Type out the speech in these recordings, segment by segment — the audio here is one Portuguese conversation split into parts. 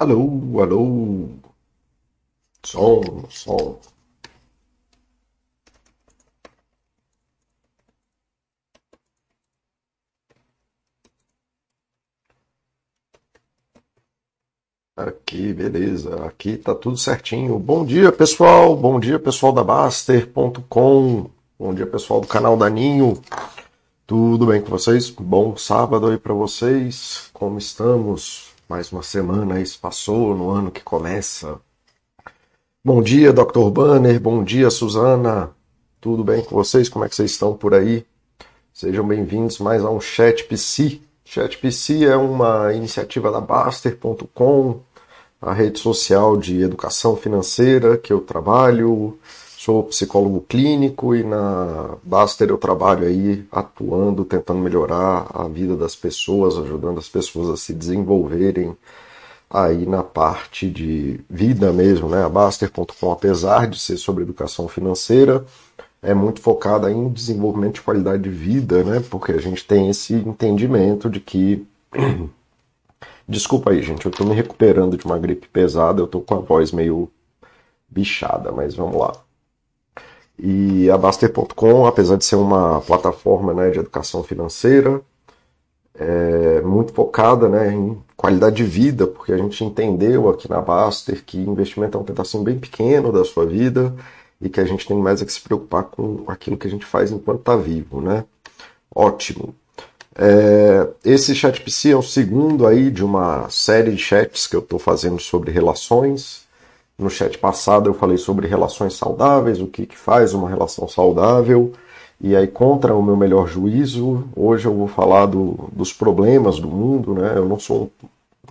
Alô, alô. Som, som. Aqui, beleza. Aqui tá tudo certinho. Bom dia, pessoal. Bom dia, pessoal da Baster.com. Bom dia, pessoal do canal Daninho. Tudo bem com vocês? Bom sábado aí para vocês. Como estamos? Mais uma semana se passou no ano que começa. Bom dia, Dr. Banner. Bom dia, Suzana. Tudo bem com vocês? Como é que vocês estão por aí? Sejam bem-vindos mais a um Chat PC. Chat PC é uma iniciativa da Baster.com, a rede social de educação financeira que eu trabalho Sou psicólogo clínico e na Baster eu trabalho aí atuando, tentando melhorar a vida das pessoas, ajudando as pessoas a se desenvolverem aí na parte de vida mesmo, né? A Baster.com, apesar de ser sobre educação financeira, é muito focada em desenvolvimento de qualidade de vida, né? Porque a gente tem esse entendimento de que Desculpa aí, gente, eu tô me recuperando de uma gripe pesada, eu tô com a voz meio bichada, mas vamos lá. E a Baster.com, apesar de ser uma plataforma né, de educação financeira, é muito focada né, em qualidade de vida, porque a gente entendeu aqui na Baster que investimento é um pedacinho bem pequeno da sua vida e que a gente tem mais é que se preocupar com aquilo que a gente faz enquanto está vivo, né? Ótimo. É, esse chat PC é o segundo aí de uma série de chats que eu estou fazendo sobre relações. No chat passado eu falei sobre relações saudáveis, o que, que faz uma relação saudável. E aí, contra o meu melhor juízo, hoje eu vou falar do, dos problemas do mundo. Né? Eu não sou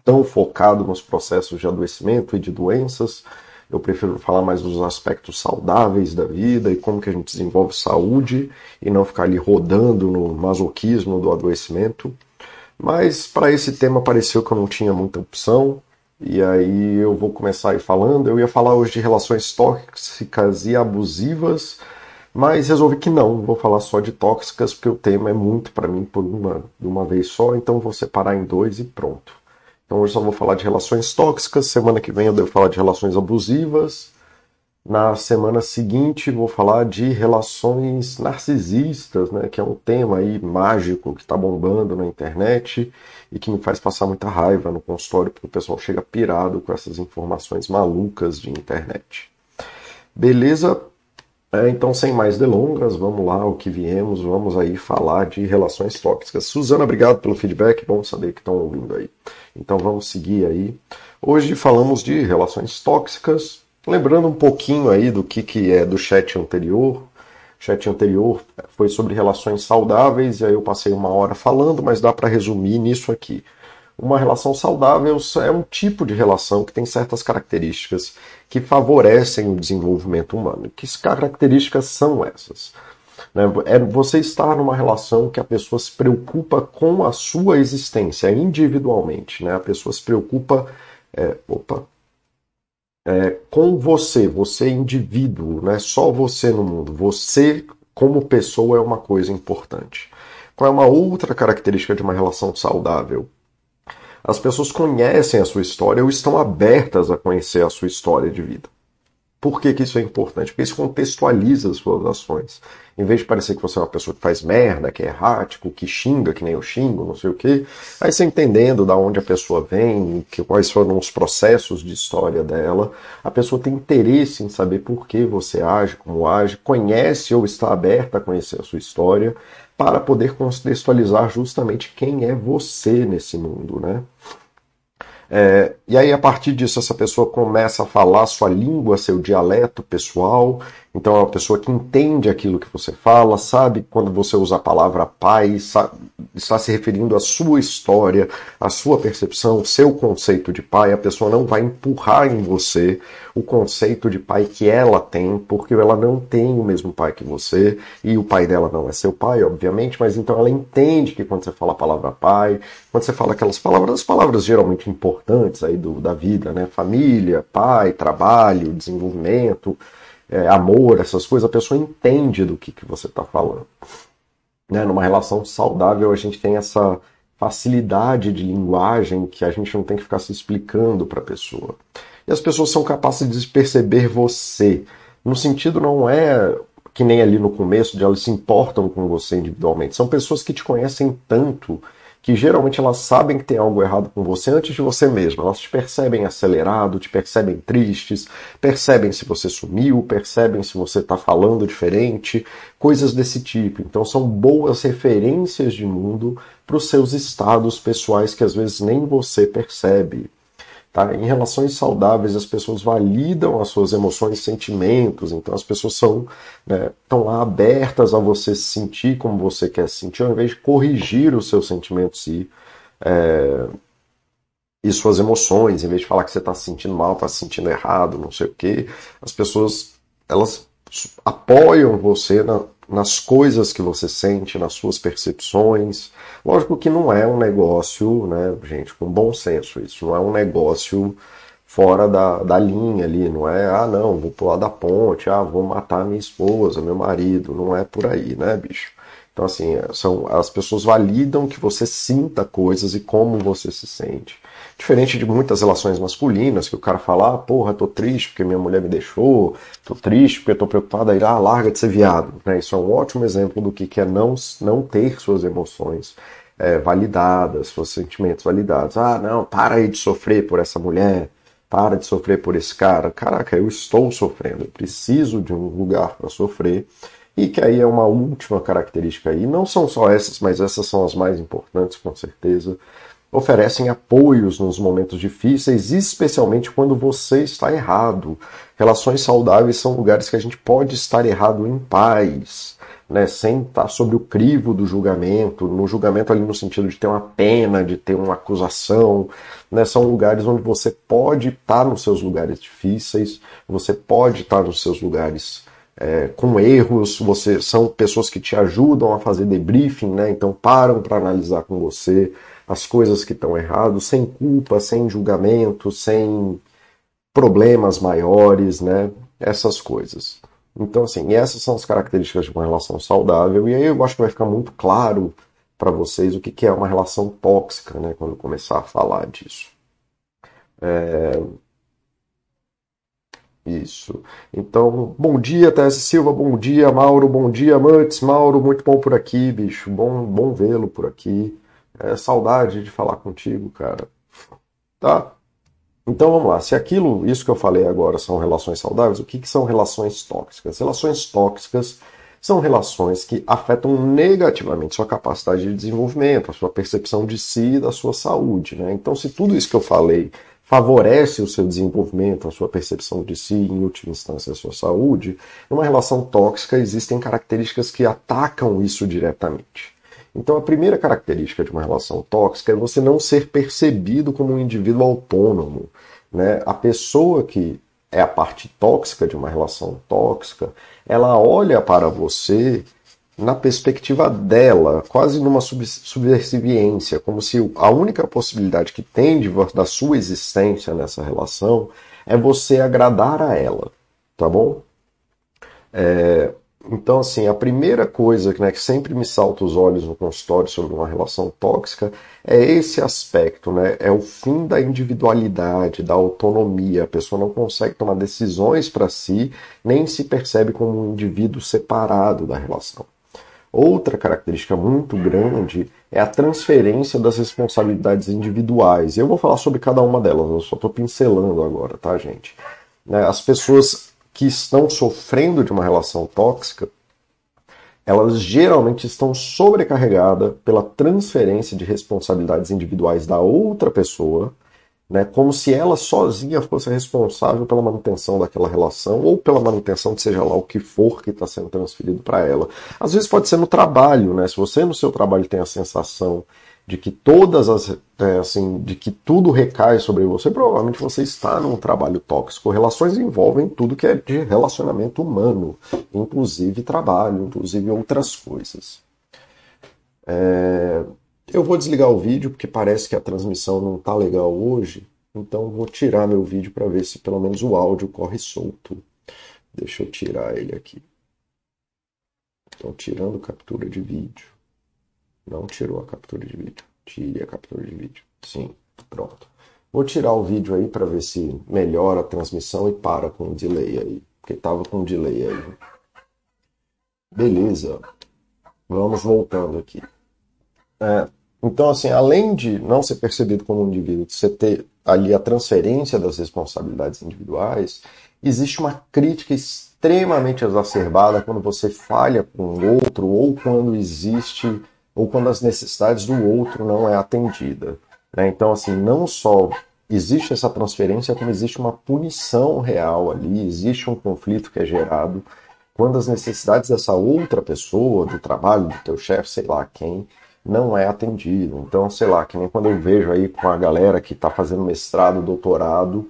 tão focado nos processos de adoecimento e de doenças. Eu prefiro falar mais dos aspectos saudáveis da vida e como que a gente desenvolve saúde e não ficar ali rodando no masoquismo do adoecimento. Mas para esse tema pareceu que eu não tinha muita opção. E aí eu vou começar aí falando. Eu ia falar hoje de relações tóxicas e abusivas, mas resolvi que não. Vou falar só de tóxicas porque o tema é muito para mim por uma, de uma vez só, então vou separar em dois e pronto. Então hoje só vou falar de relações tóxicas. Semana que vem eu devo falar de relações abusivas. Na semana seguinte vou falar de relações narcisistas, né, que é um tema aí mágico que está bombando na internet e que me faz passar muita raiva no consultório porque o pessoal chega pirado com essas informações malucas de internet. Beleza? É, então, sem mais delongas, vamos lá, o que viemos, vamos aí falar de relações tóxicas. Suzana, obrigado pelo feedback, bom saber que estão ouvindo aí. Então vamos seguir aí. Hoje falamos de relações tóxicas, Lembrando um pouquinho aí do que, que é do chat anterior. Chat anterior foi sobre relações saudáveis, e aí eu passei uma hora falando, mas dá para resumir nisso aqui. Uma relação saudável é um tipo de relação que tem certas características que favorecem o desenvolvimento humano. Que características são essas? Né, é você estar numa relação que a pessoa se preocupa com a sua existência individualmente. Né? A pessoa se preocupa. É, opa, é, com você, você indivíduo, não é só você no mundo, você como pessoa é uma coisa importante. Qual é uma outra característica de uma relação saudável? As pessoas conhecem a sua história ou estão abertas a conhecer a sua história de vida. Por que, que isso é importante? Porque isso contextualiza as suas ações. Em vez de parecer que você é uma pessoa que faz merda, que é errático, que xinga, que nem eu xingo, não sei o quê, aí você entendendo da onde a pessoa vem, que, quais foram os processos de história dela, a pessoa tem interesse em saber por que você age, como age, conhece ou está aberta a conhecer a sua história, para poder contextualizar justamente quem é você nesse mundo, né? É, e aí, a partir disso, essa pessoa começa a falar sua língua, seu dialeto pessoal. Então, é uma pessoa que entende aquilo que você fala, sabe quando você usa a palavra pai, sabe, está se referindo à sua história, à sua percepção, seu conceito de pai. A pessoa não vai empurrar em você o conceito de pai que ela tem, porque ela não tem o mesmo pai que você, e o pai dela não é seu pai, obviamente, mas então ela entende que quando você fala a palavra pai, quando você fala aquelas palavras, as palavras geralmente importantes aí do, da vida, né? Família, pai, trabalho, desenvolvimento, é, amor, essas coisas, a pessoa entende do que, que você está falando. Né? Numa relação saudável, a gente tem essa facilidade de linguagem que a gente não tem que ficar se explicando para a pessoa. E as pessoas são capazes de perceber você. No sentido não é que nem ali no começo, de elas se importam com você individualmente. São pessoas que te conhecem tanto que geralmente elas sabem que tem algo errado com você antes de você mesmo. Elas te percebem acelerado, te percebem tristes, percebem se você sumiu, percebem se você está falando diferente, coisas desse tipo. Então são boas referências de mundo para os seus estados pessoais que às vezes nem você percebe. Tá? Em relações saudáveis, as pessoas validam as suas emoções sentimentos, então as pessoas são, né, estão lá abertas a você se sentir como você quer se sentir, ao invés de corrigir os seus sentimentos e, é, e suas emoções, em vez de falar que você está se sentindo mal, está se sentindo errado, não sei o quê. As pessoas elas apoiam você na, nas coisas que você sente, nas suas percepções. Lógico que não é um negócio, né, gente, com bom senso isso, não é um negócio fora da, da linha ali, não é, ah não, vou pular da ponte, ah, vou matar minha esposa, meu marido, não é por aí, né, bicho? Então, assim, são, as pessoas validam que você sinta coisas e como você se sente. Diferente de muitas relações masculinas, que o cara fala, ah, porra, tô triste porque minha mulher me deixou, tô triste porque tô preocupado, aí, ah, larga de ser viado. Né? Isso é um ótimo exemplo do que é não, não ter suas emoções é, validadas, seus sentimentos validados. Ah, não, para aí de sofrer por essa mulher, para de sofrer por esse cara. Caraca, eu estou sofrendo, eu preciso de um lugar para sofrer. E que aí é uma última característica aí. Não são só essas, mas essas são as mais importantes, com certeza oferecem apoios nos momentos difíceis, especialmente quando você está errado. Relações saudáveis são lugares que a gente pode estar errado em paz, né, sem estar sobre o crivo do julgamento, no julgamento ali no sentido de ter uma pena, de ter uma acusação, né, são lugares onde você pode estar nos seus lugares difíceis, você pode estar nos seus lugares é, com erros, você são pessoas que te ajudam a fazer debriefing, né, então param para analisar com você, as coisas que estão erradas, sem culpa, sem julgamento, sem problemas maiores, né? Essas coisas. Então, assim, essas são as características de uma relação saudável, e aí eu acho que vai ficar muito claro para vocês o que é uma relação tóxica, né? Quando começar a falar disso. É... Isso. Então, bom dia, Tess Silva, bom dia, Mauro, bom dia, Mantz, Mauro, muito bom por aqui, bicho, bom, bom vê-lo por aqui. É saudade de falar contigo, cara. Tá? Então vamos lá. Se aquilo, isso que eu falei agora, são relações saudáveis, o que, que são relações tóxicas? Relações tóxicas são relações que afetam negativamente sua capacidade de desenvolvimento, a sua percepção de si e da sua saúde. Né? Então, se tudo isso que eu falei favorece o seu desenvolvimento, a sua percepção de si, em última instância, a sua saúde, numa relação tóxica existem características que atacam isso diretamente. Então, a primeira característica de uma relação tóxica é você não ser percebido como um indivíduo autônomo. Né? A pessoa que é a parte tóxica de uma relação tóxica, ela olha para você na perspectiva dela, quase numa subversiviência, como se a única possibilidade que tem de, da sua existência nessa relação é você agradar a ela, tá bom? É, então, assim, a primeira coisa né, que sempre me salta os olhos no consultório sobre uma relação tóxica é esse aspecto, né? É o fim da individualidade, da autonomia. A pessoa não consegue tomar decisões para si, nem se percebe como um indivíduo separado da relação. Outra característica muito grande é a transferência das responsabilidades individuais. Eu vou falar sobre cada uma delas, eu só estou pincelando agora, tá, gente? Né, as pessoas que estão sofrendo de uma relação tóxica, elas geralmente estão sobrecarregadas pela transferência de responsabilidades individuais da outra pessoa, né, como se ela sozinha fosse responsável pela manutenção daquela relação ou pela manutenção de seja lá o que for que está sendo transferido para ela. Às vezes pode ser no trabalho, né? Se você no seu trabalho tem a sensação de que todas as é, assim, de que tudo recai sobre você, provavelmente você está num trabalho tóxico. Relações envolvem tudo que é de relacionamento humano, inclusive trabalho, inclusive outras coisas. É... Eu vou desligar o vídeo porque parece que a transmissão não está legal hoje, então vou tirar meu vídeo para ver se pelo menos o áudio corre solto. Deixa eu tirar ele aqui. Estou tirando captura de vídeo. Não tirou a captura de vídeo. Tire a captura de vídeo. Sim, pronto. Vou tirar o vídeo aí para ver se melhora a transmissão e para com o delay aí. Porque tava com delay aí. Beleza. Vamos voltando aqui. É, então, assim, além de não ser percebido como um indivíduo, de você ter ali a transferência das responsabilidades individuais, existe uma crítica extremamente exacerbada quando você falha com outro ou quando existe ou quando as necessidades do outro não é atendida. Né? Então, assim, não só existe essa transferência, como existe uma punição real ali, existe um conflito que é gerado quando as necessidades dessa outra pessoa, do trabalho, do teu chefe, sei lá quem, não é atendido. Então, sei lá, que nem quando eu vejo aí com a galera que está fazendo mestrado, doutorado,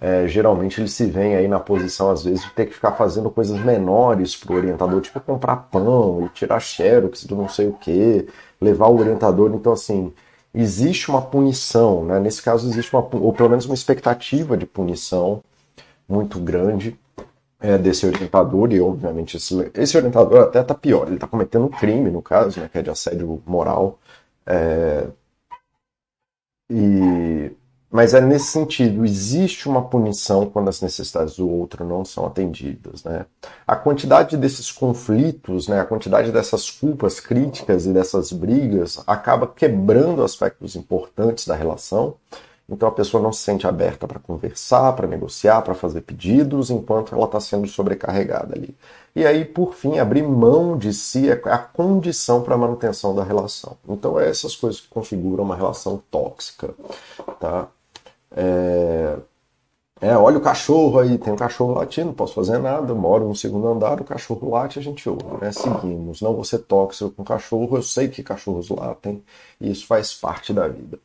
é, geralmente eles se veem aí na posição, às vezes, de ter que ficar fazendo coisas menores para o orientador, tipo comprar pão e tirar xerox do não sei o que, levar o orientador. Então, assim, existe uma punição, né? nesse caso existe uma, ou pelo menos uma expectativa de punição muito grande é, desse orientador, e obviamente esse, esse orientador até está pior, ele está cometendo um crime, no caso, né, que é de assédio moral. É, e mas é nesse sentido, existe uma punição quando as necessidades do outro não são atendidas. Né? A quantidade desses conflitos, né, a quantidade dessas culpas críticas e dessas brigas acaba quebrando aspectos importantes da relação. Então a pessoa não se sente aberta para conversar, para negociar, para fazer pedidos, enquanto ela está sendo sobrecarregada ali. E aí, por fim, abrir mão de si é a condição para a manutenção da relação. Então, é essas coisas que configuram uma relação tóxica. Tá? É, é, olha o cachorro aí, tem um cachorro latindo, não posso fazer nada, moro no segundo andar, o cachorro late, a gente ouve, né? Seguimos. Não ser tóxico com cachorro, eu sei que cachorros latem, e isso faz parte da vida.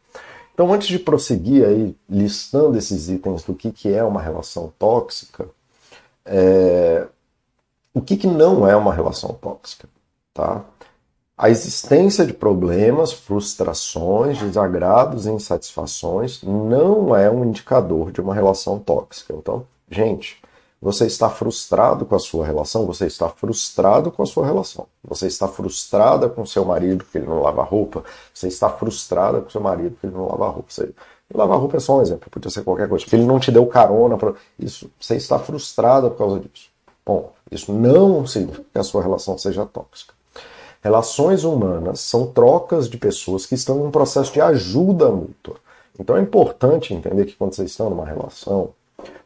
Então, antes de prosseguir aí, listando esses itens do que, que é uma relação tóxica, é... o que, que não é uma relação tóxica, tá? A existência de problemas, frustrações, desagrados e insatisfações não é um indicador de uma relação tóxica. Então, gente, você está frustrado com a sua relação, você está frustrado com a sua relação. Você está frustrada com seu marido porque ele não lava roupa, você está frustrada com seu marido porque ele não lava roupa. Você... Lavar roupa é só um exemplo, podia ser qualquer coisa. Porque ele não te deu carona para isso, você está frustrada por causa disso. Bom, isso não significa que a sua relação seja tóxica. Relações humanas são trocas de pessoas que estão em um processo de ajuda mútua. Então é importante entender que quando vocês estão numa relação,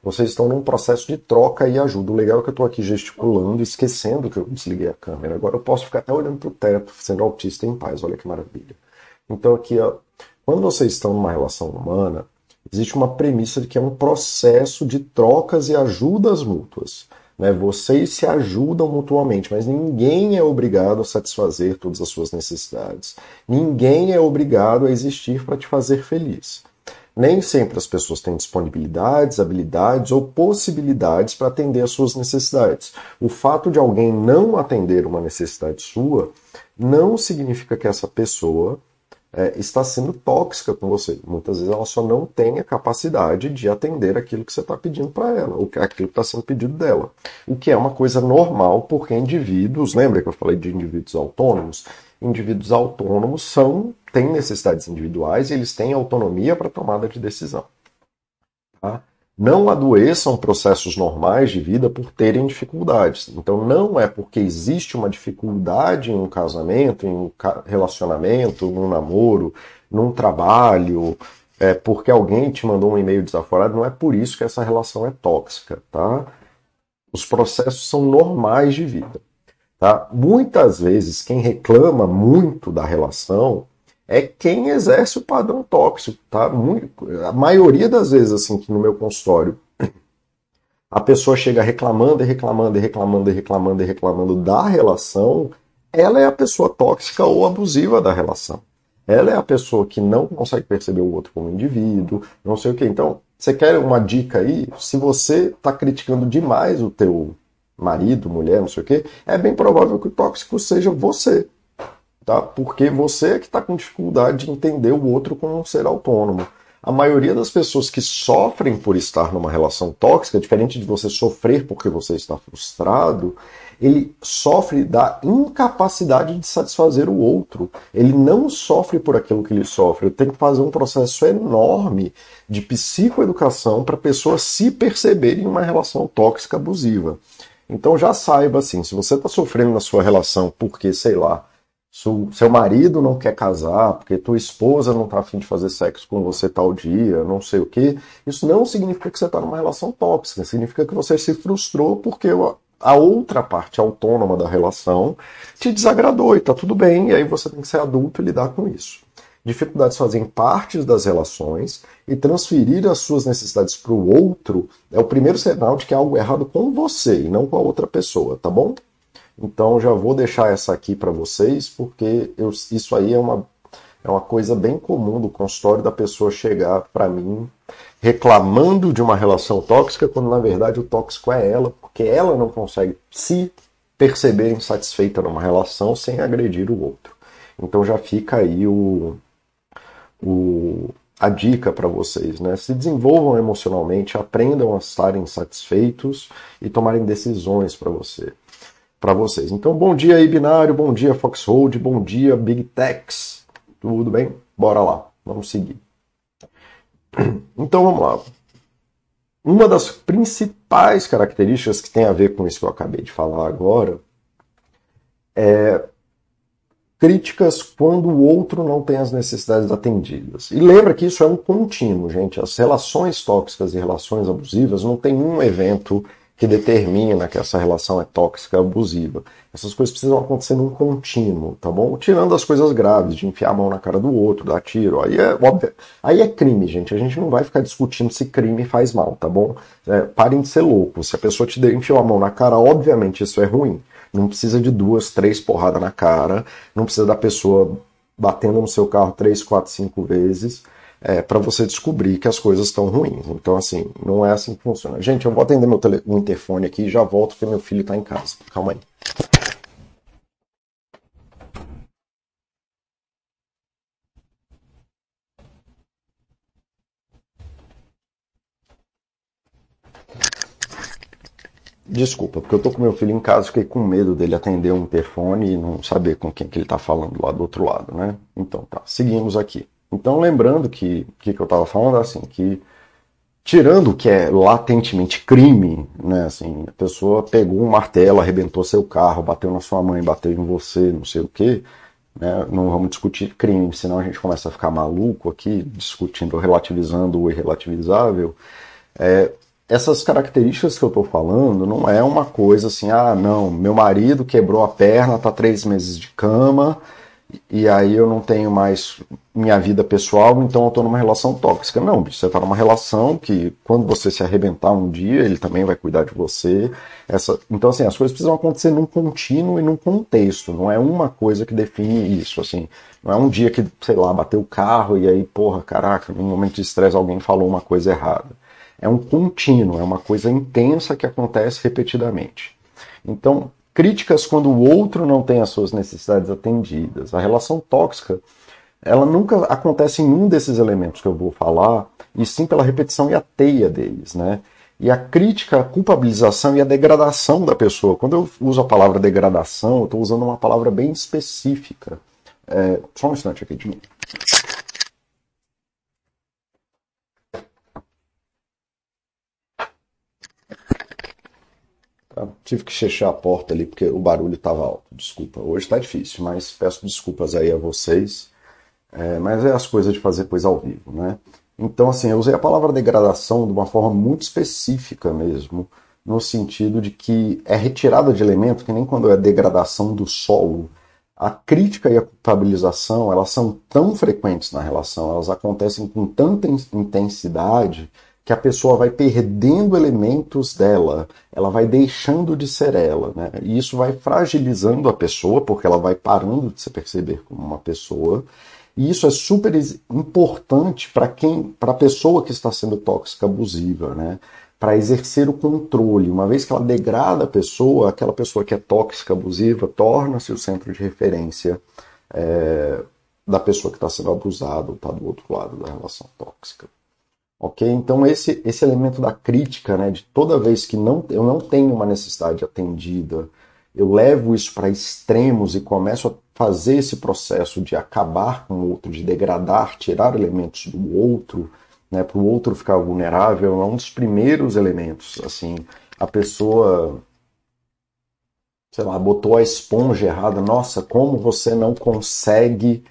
vocês estão num processo de troca e ajuda. O legal é que eu estou aqui gesticulando, esquecendo que eu desliguei a câmera. Agora eu posso ficar até olhando para o teto, sendo autista em paz. Olha que maravilha. Então aqui, ó, quando vocês estão numa relação humana, existe uma premissa de que é um processo de trocas e ajudas mútuas. Né? Vocês se ajudam mutuamente, mas ninguém é obrigado a satisfazer todas as suas necessidades. Ninguém é obrigado a existir para te fazer feliz. Nem sempre as pessoas têm disponibilidades, habilidades ou possibilidades para atender às suas necessidades. O fato de alguém não atender uma necessidade sua não significa que essa pessoa é, está sendo tóxica com você. Muitas vezes ela só não tem a capacidade de atender aquilo que você está pedindo para ela, ou aquilo que está sendo pedido dela. O que é uma coisa normal, porque indivíduos, lembra que eu falei de indivíduos autônomos? Indivíduos autônomos são têm necessidades individuais e eles têm autonomia para tomada de decisão. Tá? Não adoeçam processos normais de vida por terem dificuldades. Então, não é porque existe uma dificuldade em um casamento, em um relacionamento, num namoro, num trabalho, é porque alguém te mandou um e-mail desaforado, não é por isso que essa relação é tóxica, tá? Os processos são normais de vida, tá? Muitas vezes quem reclama muito da relação é quem exerce o padrão tóxico, tá? a maioria das vezes, assim, que no meu consultório, a pessoa chega reclamando e reclamando e reclamando e reclamando e reclamando da relação, ela é a pessoa tóxica ou abusiva da relação. Ela é a pessoa que não consegue perceber o outro como indivíduo, não sei o que. Então, você quer uma dica aí? Se você está criticando demais o teu marido, mulher, não sei o que, é bem provável que o tóxico seja você tá? Porque você é que está com dificuldade de entender o outro como um ser autônomo. A maioria das pessoas que sofrem por estar numa relação tóxica, diferente de você sofrer porque você está frustrado, ele sofre da incapacidade de satisfazer o outro. Ele não sofre por aquilo que ele sofre. Eu tenho que fazer um processo enorme de psicoeducação para a pessoa se perceber em uma relação tóxica abusiva. Então já saiba assim, se você está sofrendo na sua relação porque, sei lá, seu marido não quer casar, porque tua esposa não está afim de fazer sexo com você tal dia, não sei o que, isso não significa que você está numa relação tóxica, significa que você se frustrou porque a outra parte autônoma da relação te desagradou e tá tudo bem, e aí você tem que ser adulto e lidar com isso. Dificuldades fazem parte das relações e transferir as suas necessidades para o outro é o primeiro sinal de que há algo errado com você e não com a outra pessoa, tá bom? Então já vou deixar essa aqui para vocês, porque eu, isso aí é uma, é uma coisa bem comum do consultório da pessoa chegar para mim reclamando de uma relação tóxica, quando na verdade o tóxico é ela, porque ela não consegue se perceber insatisfeita numa relação sem agredir o outro. Então já fica aí o, o, a dica para vocês, né? Se desenvolvam emocionalmente, aprendam a estarem satisfeitos e tomarem decisões para você para vocês. Então, bom dia aí, Binário, bom dia, Foxhold, bom dia, Big Techs. Tudo bem? Bora lá, vamos seguir. Então, vamos lá. Uma das principais características que tem a ver com isso que eu acabei de falar agora é críticas quando o outro não tem as necessidades atendidas. E lembra que isso é um contínuo, gente. As relações tóxicas e relações abusivas não tem um evento que determina que essa relação é tóxica, abusiva. Essas coisas precisam acontecer num contínuo, tá bom? Tirando as coisas graves, de enfiar a mão na cara do outro, dar tiro. Aí é óbvio. Aí é crime, gente. A gente não vai ficar discutindo se crime faz mal, tá bom? É, parem de ser loucos. Se a pessoa te enfiou a mão na cara, obviamente isso é ruim. Não precisa de duas, três porradas na cara. Não precisa da pessoa batendo no seu carro três, quatro, cinco vezes é, para você descobrir que as coisas estão ruins. Então, assim, não é assim que funciona. Gente, eu vou atender meu, tele, meu interfone aqui e já volto porque meu filho está em casa. Calma aí. Desculpa, porque eu tô com meu filho em casa, fiquei com medo dele atender um interfone e não saber com quem que ele tá falando lá do outro lado, né? Então tá, seguimos aqui. Então, lembrando que o que, que eu estava falando, assim, que tirando o que é latentemente crime, né, assim, a pessoa pegou um martelo, arrebentou seu carro, bateu na sua mãe, bateu em você, não sei o quê, né, não vamos discutir crime, senão a gente começa a ficar maluco aqui, discutindo, relativizando o irrelativizável. É, essas características que eu estou falando não é uma coisa assim, ah, não, meu marido quebrou a perna, está três meses de cama, e aí eu não tenho mais minha vida pessoal, então eu estou numa relação tóxica. Não, bicho, você está numa relação que quando você se arrebentar um dia, ele também vai cuidar de você. Essa... Então, assim, as coisas precisam acontecer num contínuo e num contexto, não é uma coisa que define isso, assim. Não é um dia que, sei lá, bateu o carro e aí, porra, caraca, num momento de estresse alguém falou uma coisa errada. É um contínuo, é uma coisa intensa que acontece repetidamente. Então, Críticas quando o outro não tem as suas necessidades atendidas. A relação tóxica, ela nunca acontece em um desses elementos que eu vou falar, e sim pela repetição e a teia deles, né? E a crítica, a culpabilização e a degradação da pessoa. Quando eu uso a palavra degradação, eu estou usando uma palavra bem específica. É, só um instante aqui de novo. Tive que fechar a porta ali porque o barulho estava alto. Desculpa. Hoje está difícil, mas peço desculpas aí a vocês. É, mas é as coisas de fazer coisa ao vivo, né? Então, assim, eu usei a palavra degradação de uma forma muito específica mesmo, no sentido de que é retirada de elemento, que nem quando é degradação do solo. A crítica e a culpabilização, elas são tão frequentes na relação, elas acontecem com tanta intensidade que a pessoa vai perdendo elementos dela, ela vai deixando de ser ela, né? E isso vai fragilizando a pessoa, porque ela vai parando de se perceber como uma pessoa. E isso é super importante para quem, para a pessoa que está sendo tóxica, abusiva, né? Para exercer o controle. Uma vez que ela degrada a pessoa, aquela pessoa que é tóxica, abusiva, torna-se o centro de referência é, da pessoa que está sendo abusada ou está do outro lado da relação tóxica. Ok? Então esse, esse elemento da crítica, né, de toda vez que não, eu não tenho uma necessidade atendida eu levo isso para extremos e começo a fazer esse processo de acabar com o outro, de degradar, tirar elementos do outro, né, para o outro ficar vulnerável, é um dos primeiros elementos. Assim, a pessoa, sei lá, botou a esponja errada. Nossa, como você não consegue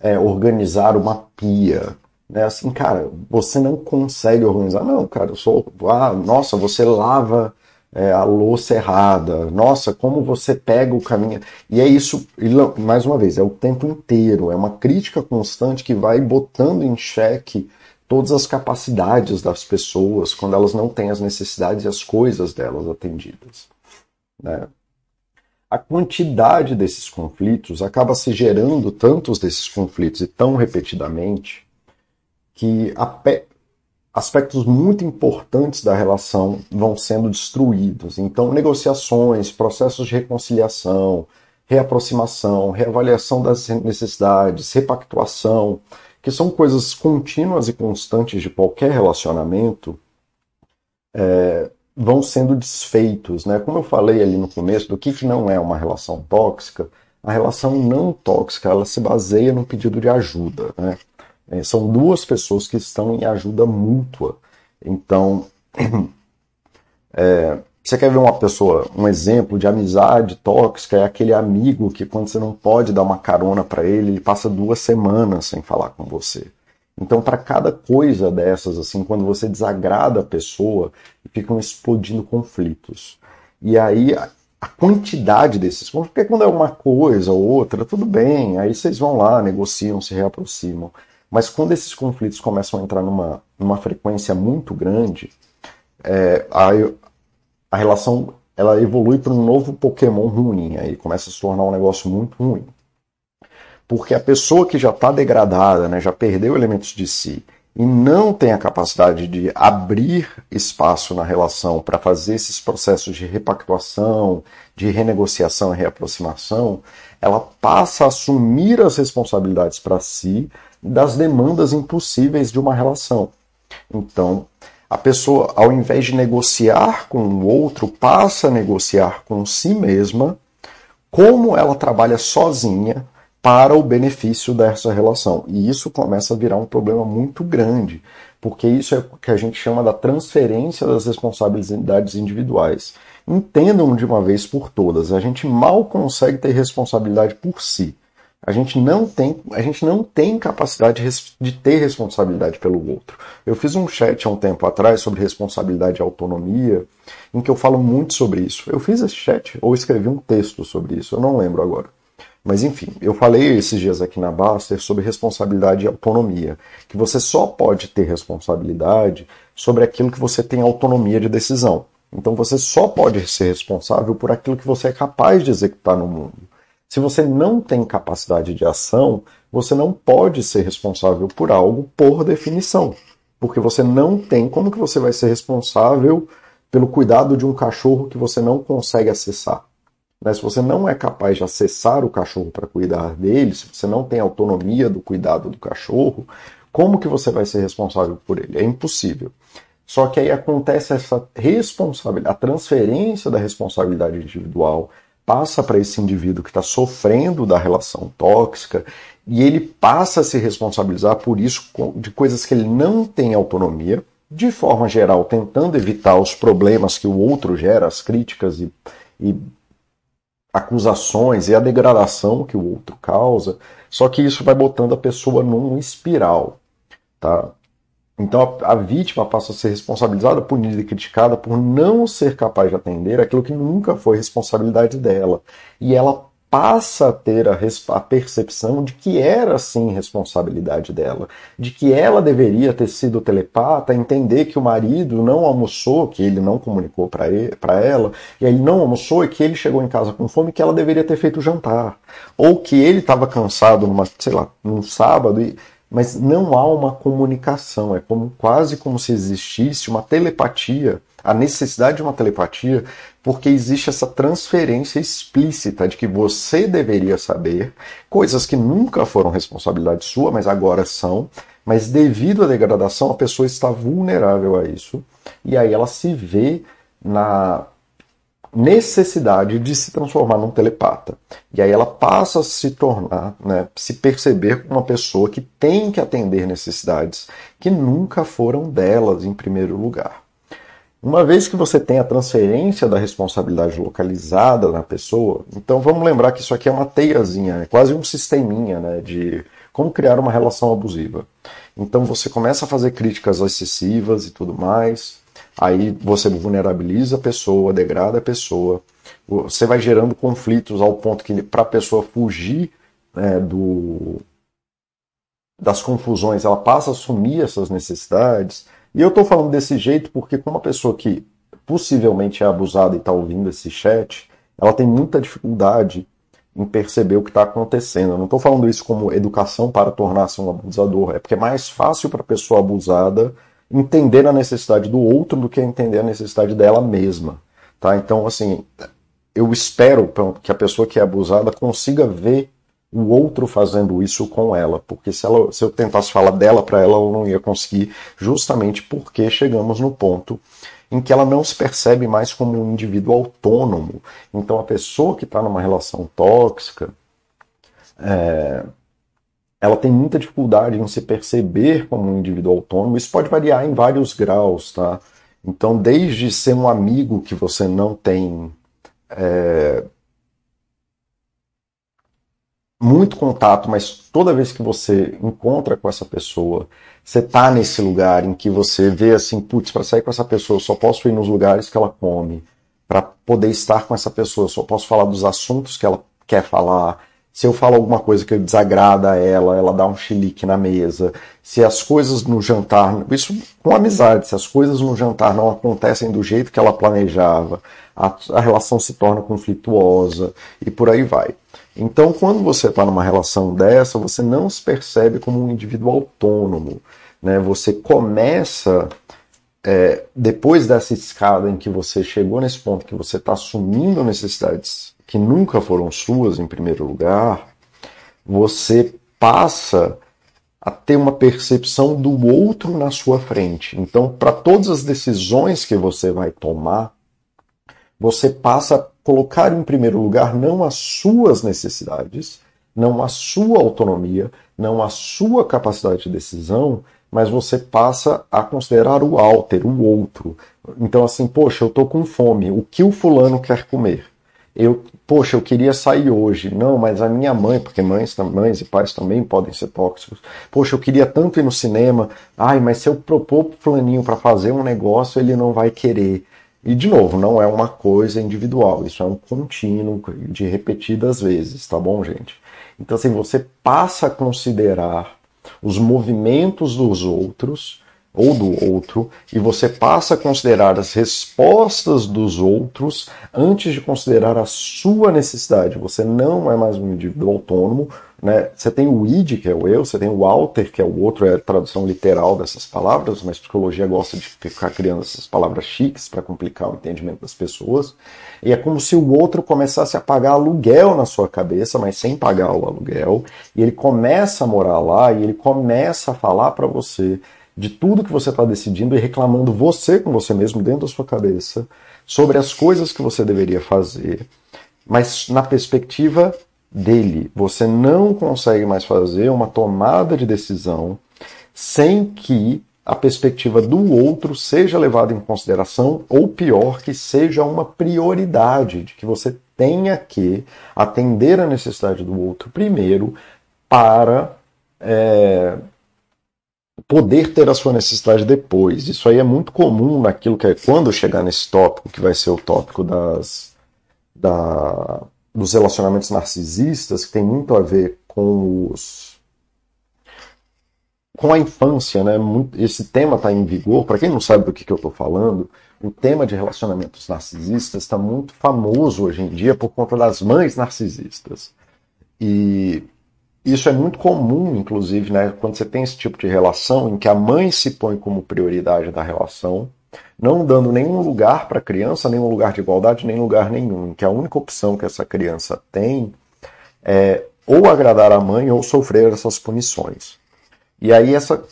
é, organizar uma pia? Né? Assim, cara, você não consegue organizar. Não, cara, eu sou. Ah, nossa, você lava é, a louça errada. Nossa, como você pega o caminho. E é isso, mais uma vez, é o tempo inteiro. É uma crítica constante que vai botando em xeque todas as capacidades das pessoas quando elas não têm as necessidades e as coisas delas atendidas. Né? A quantidade desses conflitos acaba se gerando tantos desses conflitos e tão repetidamente que aspectos muito importantes da relação vão sendo destruídos. Então, negociações, processos de reconciliação, reaproximação, reavaliação das necessidades, repactuação, que são coisas contínuas e constantes de qualquer relacionamento, é, vão sendo desfeitos. Né? Como eu falei ali no começo, do que, que não é uma relação tóxica, a relação não tóxica ela se baseia no pedido de ajuda. Né? É, são duas pessoas que estão em ajuda mútua. Então, é, você quer ver uma pessoa, um exemplo de amizade tóxica? É aquele amigo que, quando você não pode dar uma carona para ele, ele passa duas semanas sem falar com você. Então, para cada coisa dessas, assim, quando você desagrada a pessoa, ficam explodindo conflitos. E aí, a quantidade desses conflitos, porque quando é uma coisa ou outra, tudo bem, aí vocês vão lá, negociam, se reaproximam. Mas quando esses conflitos começam a entrar numa, numa frequência muito grande, é, a, a relação ela evolui para um novo Pokémon ruim, aí começa a se tornar um negócio muito ruim. Porque a pessoa que já está degradada, né, já perdeu elementos de si, e não tem a capacidade de abrir espaço na relação para fazer esses processos de repactuação, de renegociação e reaproximação, ela passa a assumir as responsabilidades para si das demandas impossíveis de uma relação. Então, a pessoa, ao invés de negociar com o outro, passa a negociar com si mesma como ela trabalha sozinha para o benefício dessa relação. E isso começa a virar um problema muito grande, porque isso é o que a gente chama da transferência das responsabilidades individuais. Entendam de uma vez por todas, a gente mal consegue ter responsabilidade por si. A gente não tem, a gente não tem capacidade de ter responsabilidade pelo outro. Eu fiz um chat há um tempo atrás sobre responsabilidade e autonomia, em que eu falo muito sobre isso. Eu fiz esse chat ou escrevi um texto sobre isso, eu não lembro agora. Mas enfim, eu falei esses dias aqui na Baster sobre responsabilidade e autonomia, que você só pode ter responsabilidade sobre aquilo que você tem autonomia de decisão. Então você só pode ser responsável por aquilo que você é capaz de executar no mundo. Se você não tem capacidade de ação, você não pode ser responsável por algo por definição. Porque você não tem como que você vai ser responsável pelo cuidado de um cachorro que você não consegue acessar. Né? Se você não é capaz de acessar o cachorro para cuidar dele, se você não tem autonomia do cuidado do cachorro, como que você vai ser responsável por ele? É impossível. Só que aí acontece essa responsabilidade, a transferência da responsabilidade individual passa para esse indivíduo que está sofrendo da relação tóxica e ele passa a se responsabilizar por isso de coisas que ele não tem autonomia, de forma geral, tentando evitar os problemas que o outro gera, as críticas e, e acusações e a degradação que o outro causa. Só que isso vai botando a pessoa num espiral, tá? Então a, a, vítima passa a ser responsabilizada, punida e criticada por não ser capaz de atender aquilo que nunca foi responsabilidade dela. E ela passa a ter a, a, percepção de que era sim responsabilidade dela, de que ela deveria ter sido telepata, entender que o marido não almoçou, que ele não comunicou para ela, e ele não almoçou e que ele chegou em casa com fome, que ela deveria ter feito o jantar, ou que ele estava cansado numa, sei lá, num sábado e mas não há uma comunicação, é como quase como se existisse uma telepatia, a necessidade de uma telepatia, porque existe essa transferência explícita de que você deveria saber coisas que nunca foram responsabilidade sua, mas agora são, mas devido à degradação a pessoa está vulnerável a isso, e aí ela se vê na necessidade de se transformar num telepata. E aí ela passa a se tornar, né, se perceber como uma pessoa que tem que atender necessidades que nunca foram delas em primeiro lugar. Uma vez que você tem a transferência da responsabilidade localizada na pessoa, então vamos lembrar que isso aqui é uma teiazinha, é quase um sisteminha né, de como criar uma relação abusiva. Então você começa a fazer críticas excessivas e tudo mais, aí você vulnerabiliza a pessoa, degrada a pessoa, você vai gerando conflitos ao ponto que para a pessoa fugir né, do, das confusões, ela passa a assumir essas necessidades, e eu estou falando desse jeito porque, como uma pessoa que possivelmente é abusada e está ouvindo esse chat, ela tem muita dificuldade em perceber o que está acontecendo. Eu não estou falando isso como educação para tornar-se um abusador, é porque é mais fácil para a pessoa abusada entender a necessidade do outro do que entender a necessidade dela mesma. Tá? Então, assim, eu espero que a pessoa que é abusada consiga ver o outro fazendo isso com ela, porque se, ela, se eu tentasse falar dela para ela, eu não ia conseguir, justamente porque chegamos no ponto em que ela não se percebe mais como um indivíduo autônomo. Então, a pessoa que está numa relação tóxica, é, ela tem muita dificuldade em se perceber como um indivíduo autônomo. Isso pode variar em vários graus, tá? Então, desde ser um amigo que você não tem é, muito contato, mas toda vez que você encontra com essa pessoa, você tá nesse lugar em que você vê assim, putz, para sair com essa pessoa, eu só posso ir nos lugares que ela come, para poder estar com essa pessoa, eu só posso falar dos assuntos que ela quer falar. Se eu falo alguma coisa que desagrada a ela, ela dá um chilique na mesa. Se as coisas no jantar, isso com amizade, se as coisas no jantar não acontecem do jeito que ela planejava, a, a relação se torna conflituosa e por aí vai. Então, quando você está numa relação dessa, você não se percebe como um indivíduo autônomo. Né? Você começa, é, depois dessa escada em que você chegou nesse ponto que você está assumindo necessidades que nunca foram suas em primeiro lugar, você passa a ter uma percepção do outro na sua frente. Então, para todas as decisões que você vai tomar, você passa a colocar em primeiro lugar não as suas necessidades, não a sua autonomia, não a sua capacidade de decisão, mas você passa a considerar o alter, o outro. Então, assim, poxa, eu tô com fome, o que o fulano quer comer? Eu, poxa, eu queria sair hoje. Não, mas a minha mãe, porque mães, mães e pais também podem ser tóxicos. Poxa, eu queria tanto ir no cinema. Ai, mas se eu propor pro fulaninho para fazer um negócio, ele não vai querer. E, de novo, não é uma coisa individual, isso é um contínuo de repetidas vezes, tá bom, gente? Então, assim, você passa a considerar os movimentos dos outros ou do outro e você passa a considerar as respostas dos outros antes de considerar a sua necessidade. Você não é mais um indivíduo autônomo, né? Você tem o id, que é o eu, você tem o alter, que é o outro, é a tradução literal dessas palavras, mas psicologia gosta de ficar criando essas palavras chiques para complicar o entendimento das pessoas. E é como se o outro começasse a pagar aluguel na sua cabeça, mas sem pagar o aluguel, e ele começa a morar lá e ele começa a falar para você de tudo que você está decidindo e reclamando você com você mesmo dentro da sua cabeça sobre as coisas que você deveria fazer, mas na perspectiva dele. Você não consegue mais fazer uma tomada de decisão sem que a perspectiva do outro seja levada em consideração, ou pior, que seja uma prioridade, de que você tenha que atender a necessidade do outro primeiro para é, poder ter a sua necessidade depois. Isso aí é muito comum naquilo que é quando chegar nesse tópico, que vai ser o tópico das, da, dos relacionamentos narcisistas, que tem muito a ver com os com a infância, né? Esse tema está em vigor. Para quem não sabe do que, que eu estou falando, o tema de relacionamentos narcisistas está muito famoso hoje em dia por conta das mães narcisistas. E isso é muito comum, inclusive, né? Quando você tem esse tipo de relação em que a mãe se põe como prioridade da relação não dando nenhum lugar para a criança, nenhum lugar de igualdade, nem lugar nenhum, que a única opção que essa criança tem é ou agradar a mãe ou sofrer essas punições. E aí essa,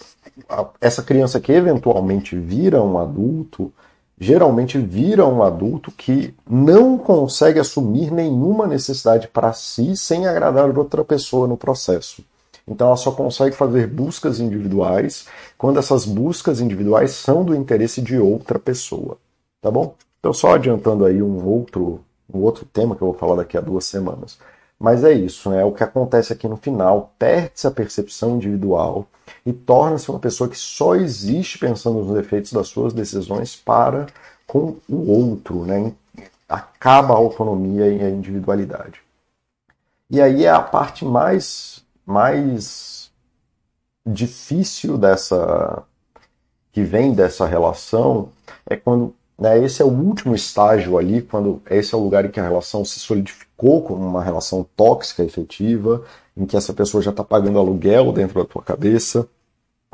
essa criança que eventualmente vira um adulto, geralmente vira um adulto que não consegue assumir nenhuma necessidade para si sem agradar outra pessoa no processo. Então ela só consegue fazer buscas individuais quando essas buscas individuais são do interesse de outra pessoa. Tá bom? Então só adiantando aí um outro, um outro tema que eu vou falar daqui a duas semanas. Mas é isso, né? O que acontece aqui no final, perde-se a percepção individual e torna-se uma pessoa que só existe pensando nos efeitos das suas decisões para com o outro, né? Acaba a autonomia e a individualidade. E aí é a parte mais, mais difícil dessa que vem dessa relação é quando né, esse é o último estágio ali, quando esse é o lugar em que a relação se solidificou como uma relação tóxica efetiva, em que essa pessoa já está pagando aluguel dentro da tua cabeça,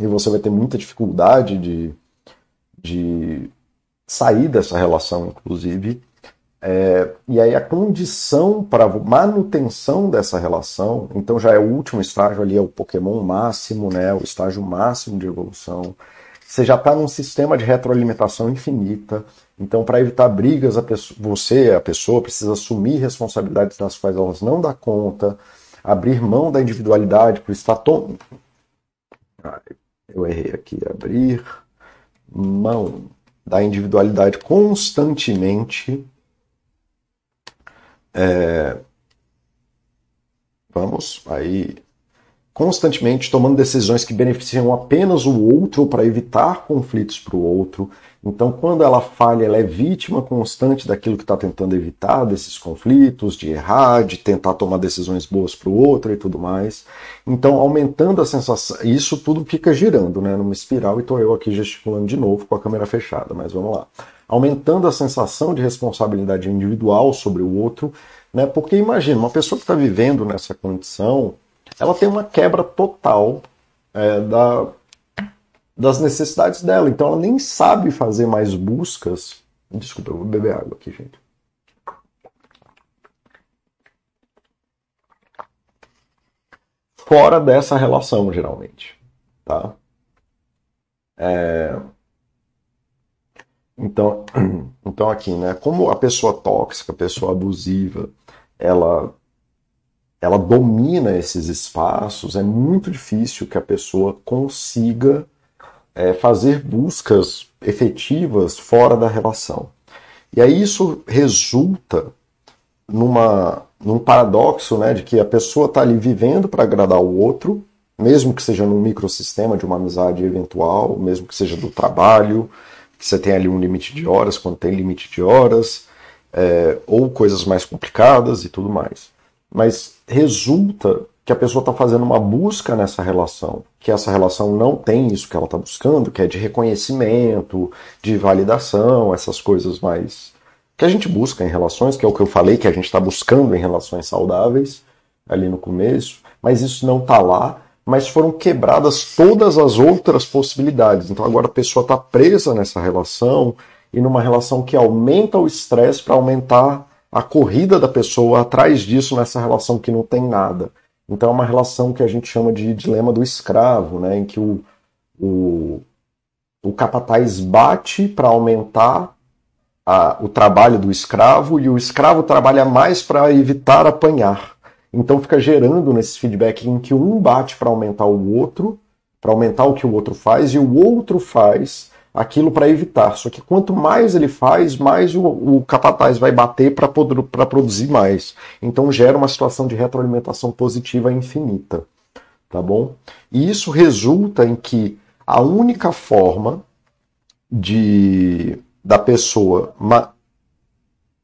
e você vai ter muita dificuldade de, de sair dessa relação, inclusive. É, e aí a condição para manutenção dessa relação, então já é o último estágio ali, é o Pokémon máximo, né, o estágio máximo de evolução. Você já está num sistema de retroalimentação infinita. Então, para evitar brigas, a pessoa, você, a pessoa, precisa assumir responsabilidades das quais elas não dá conta, abrir mão da individualidade por estar tom... eu errei aqui, abrir mão da individualidade constantemente. É... Vamos, aí constantemente tomando decisões que beneficiam apenas o outro para evitar conflitos para o outro. Então, quando ela falha, ela é vítima constante daquilo que está tentando evitar, desses conflitos, de errar, de tentar tomar decisões boas para o outro e tudo mais. Então, aumentando a sensação. Isso tudo fica girando, né, numa espiral, e estou eu aqui gesticulando de novo com a câmera fechada, mas vamos lá. Aumentando a sensação de responsabilidade individual sobre o outro, né, porque imagina, uma pessoa que está vivendo nessa condição ela tem uma quebra total é, da, das necessidades dela. Então ela nem sabe fazer mais buscas. Desculpa, eu vou beber água aqui, gente. Fora dessa relação, geralmente. Tá? É... Então, então aqui, né? Como a pessoa tóxica, a pessoa abusiva, ela ela domina esses espaços, é muito difícil que a pessoa consiga é, fazer buscas efetivas fora da relação. E aí isso resulta numa, num paradoxo né, de que a pessoa está ali vivendo para agradar o outro, mesmo que seja num microsistema de uma amizade eventual, mesmo que seja do trabalho, que você tem ali um limite de horas, quando tem limite de horas, é, ou coisas mais complicadas e tudo mais mas resulta que a pessoa está fazendo uma busca nessa relação, que essa relação não tem isso que ela está buscando, que é de reconhecimento, de validação, essas coisas mais que a gente busca em relações, que é o que eu falei que a gente está buscando em relações saudáveis ali no começo, mas isso não está lá, mas foram quebradas todas as outras possibilidades. Então agora a pessoa está presa nessa relação e numa relação que aumenta o estresse para aumentar a corrida da pessoa atrás disso nessa relação que não tem nada. Então é uma relação que a gente chama de dilema do escravo, né, em que o, o, o capataz bate para aumentar a, o trabalho do escravo e o escravo trabalha mais para evitar apanhar. Então fica gerando nesse feedback em que um bate para aumentar o outro, para aumentar o que o outro faz, e o outro faz aquilo para evitar. Só que quanto mais ele faz, mais o, o capataz vai bater para produzir mais. Então gera uma situação de retroalimentação positiva infinita. Tá bom? E isso resulta em que a única forma de da pessoa ma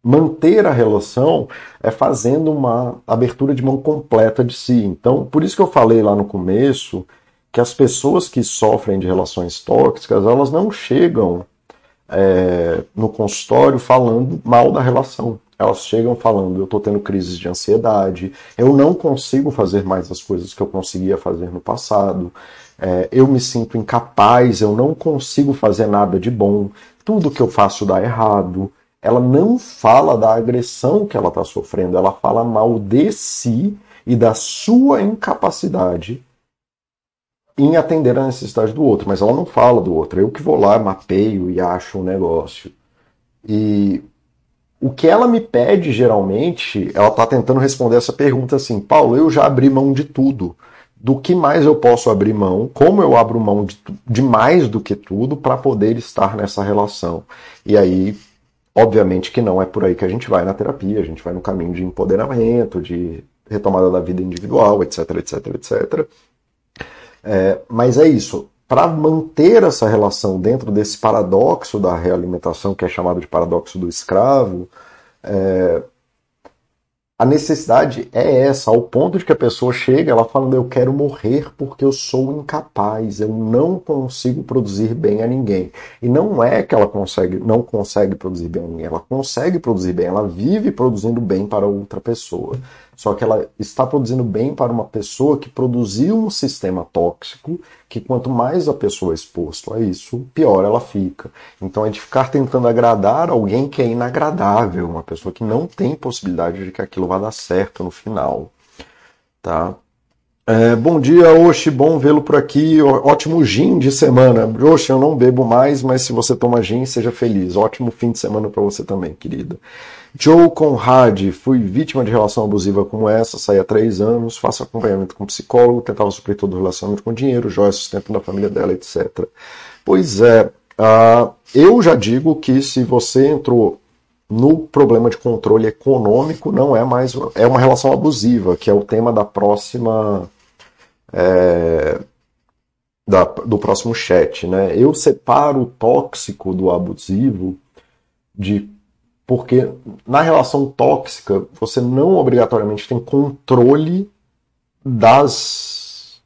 manter a relação é fazendo uma abertura de mão completa de si. Então, por isso que eu falei lá no começo que as pessoas que sofrem de relações tóxicas, elas não chegam é, no consultório falando mal da relação. Elas chegam falando, eu estou tendo crises de ansiedade, eu não consigo fazer mais as coisas que eu conseguia fazer no passado, é, eu me sinto incapaz, eu não consigo fazer nada de bom, tudo que eu faço dá errado. Ela não fala da agressão que ela está sofrendo, ela fala mal de si e da sua incapacidade em atender a necessidade do outro, mas ela não fala do outro. Eu que vou lá, mapeio e acho um negócio. E o que ela me pede geralmente, ela está tentando responder essa pergunta assim: Paulo, eu já abri mão de tudo. Do que mais eu posso abrir mão? Como eu abro mão de, de mais do que tudo para poder estar nessa relação? E aí, obviamente que não é por aí que a gente vai na terapia, a gente vai no caminho de empoderamento, de retomada da vida individual, etc, etc, etc. É, mas é isso. Para manter essa relação dentro desse paradoxo da realimentação, que é chamado de paradoxo do escravo, é, a necessidade é essa, ao ponto de que a pessoa chega, ela fala, eu quero morrer porque eu sou incapaz, eu não consigo produzir bem a ninguém. E não é que ela consegue, não consegue produzir bem a ninguém, ela consegue produzir bem, ela vive produzindo bem para outra pessoa. Só que ela está produzindo bem para uma pessoa que produziu um sistema tóxico, que quanto mais a pessoa é exposto a isso, pior ela fica. Então é de ficar tentando agradar alguém que é inagradável, uma pessoa que não tem possibilidade de que aquilo vá dar certo no final. Tá? É, bom dia, Oxi, bom vê-lo por aqui. Ótimo gin de semana. Oxi, eu não bebo mais, mas se você toma gin, seja feliz. Ótimo fim de semana para você também, querida. Joe Conrad, fui vítima de relação abusiva como essa, saí há três anos, faço acompanhamento com psicólogo, tentava suprir todo o relacionamento com dinheiro, joia, sustento da família dela, etc. Pois é, uh, eu já digo que se você entrou no problema de controle econômico, não é mais. É uma relação abusiva, que é o tema da próxima. É, da, do próximo chat. Né? Eu separo o tóxico do abusivo de porque na relação tóxica você não obrigatoriamente tem controle das,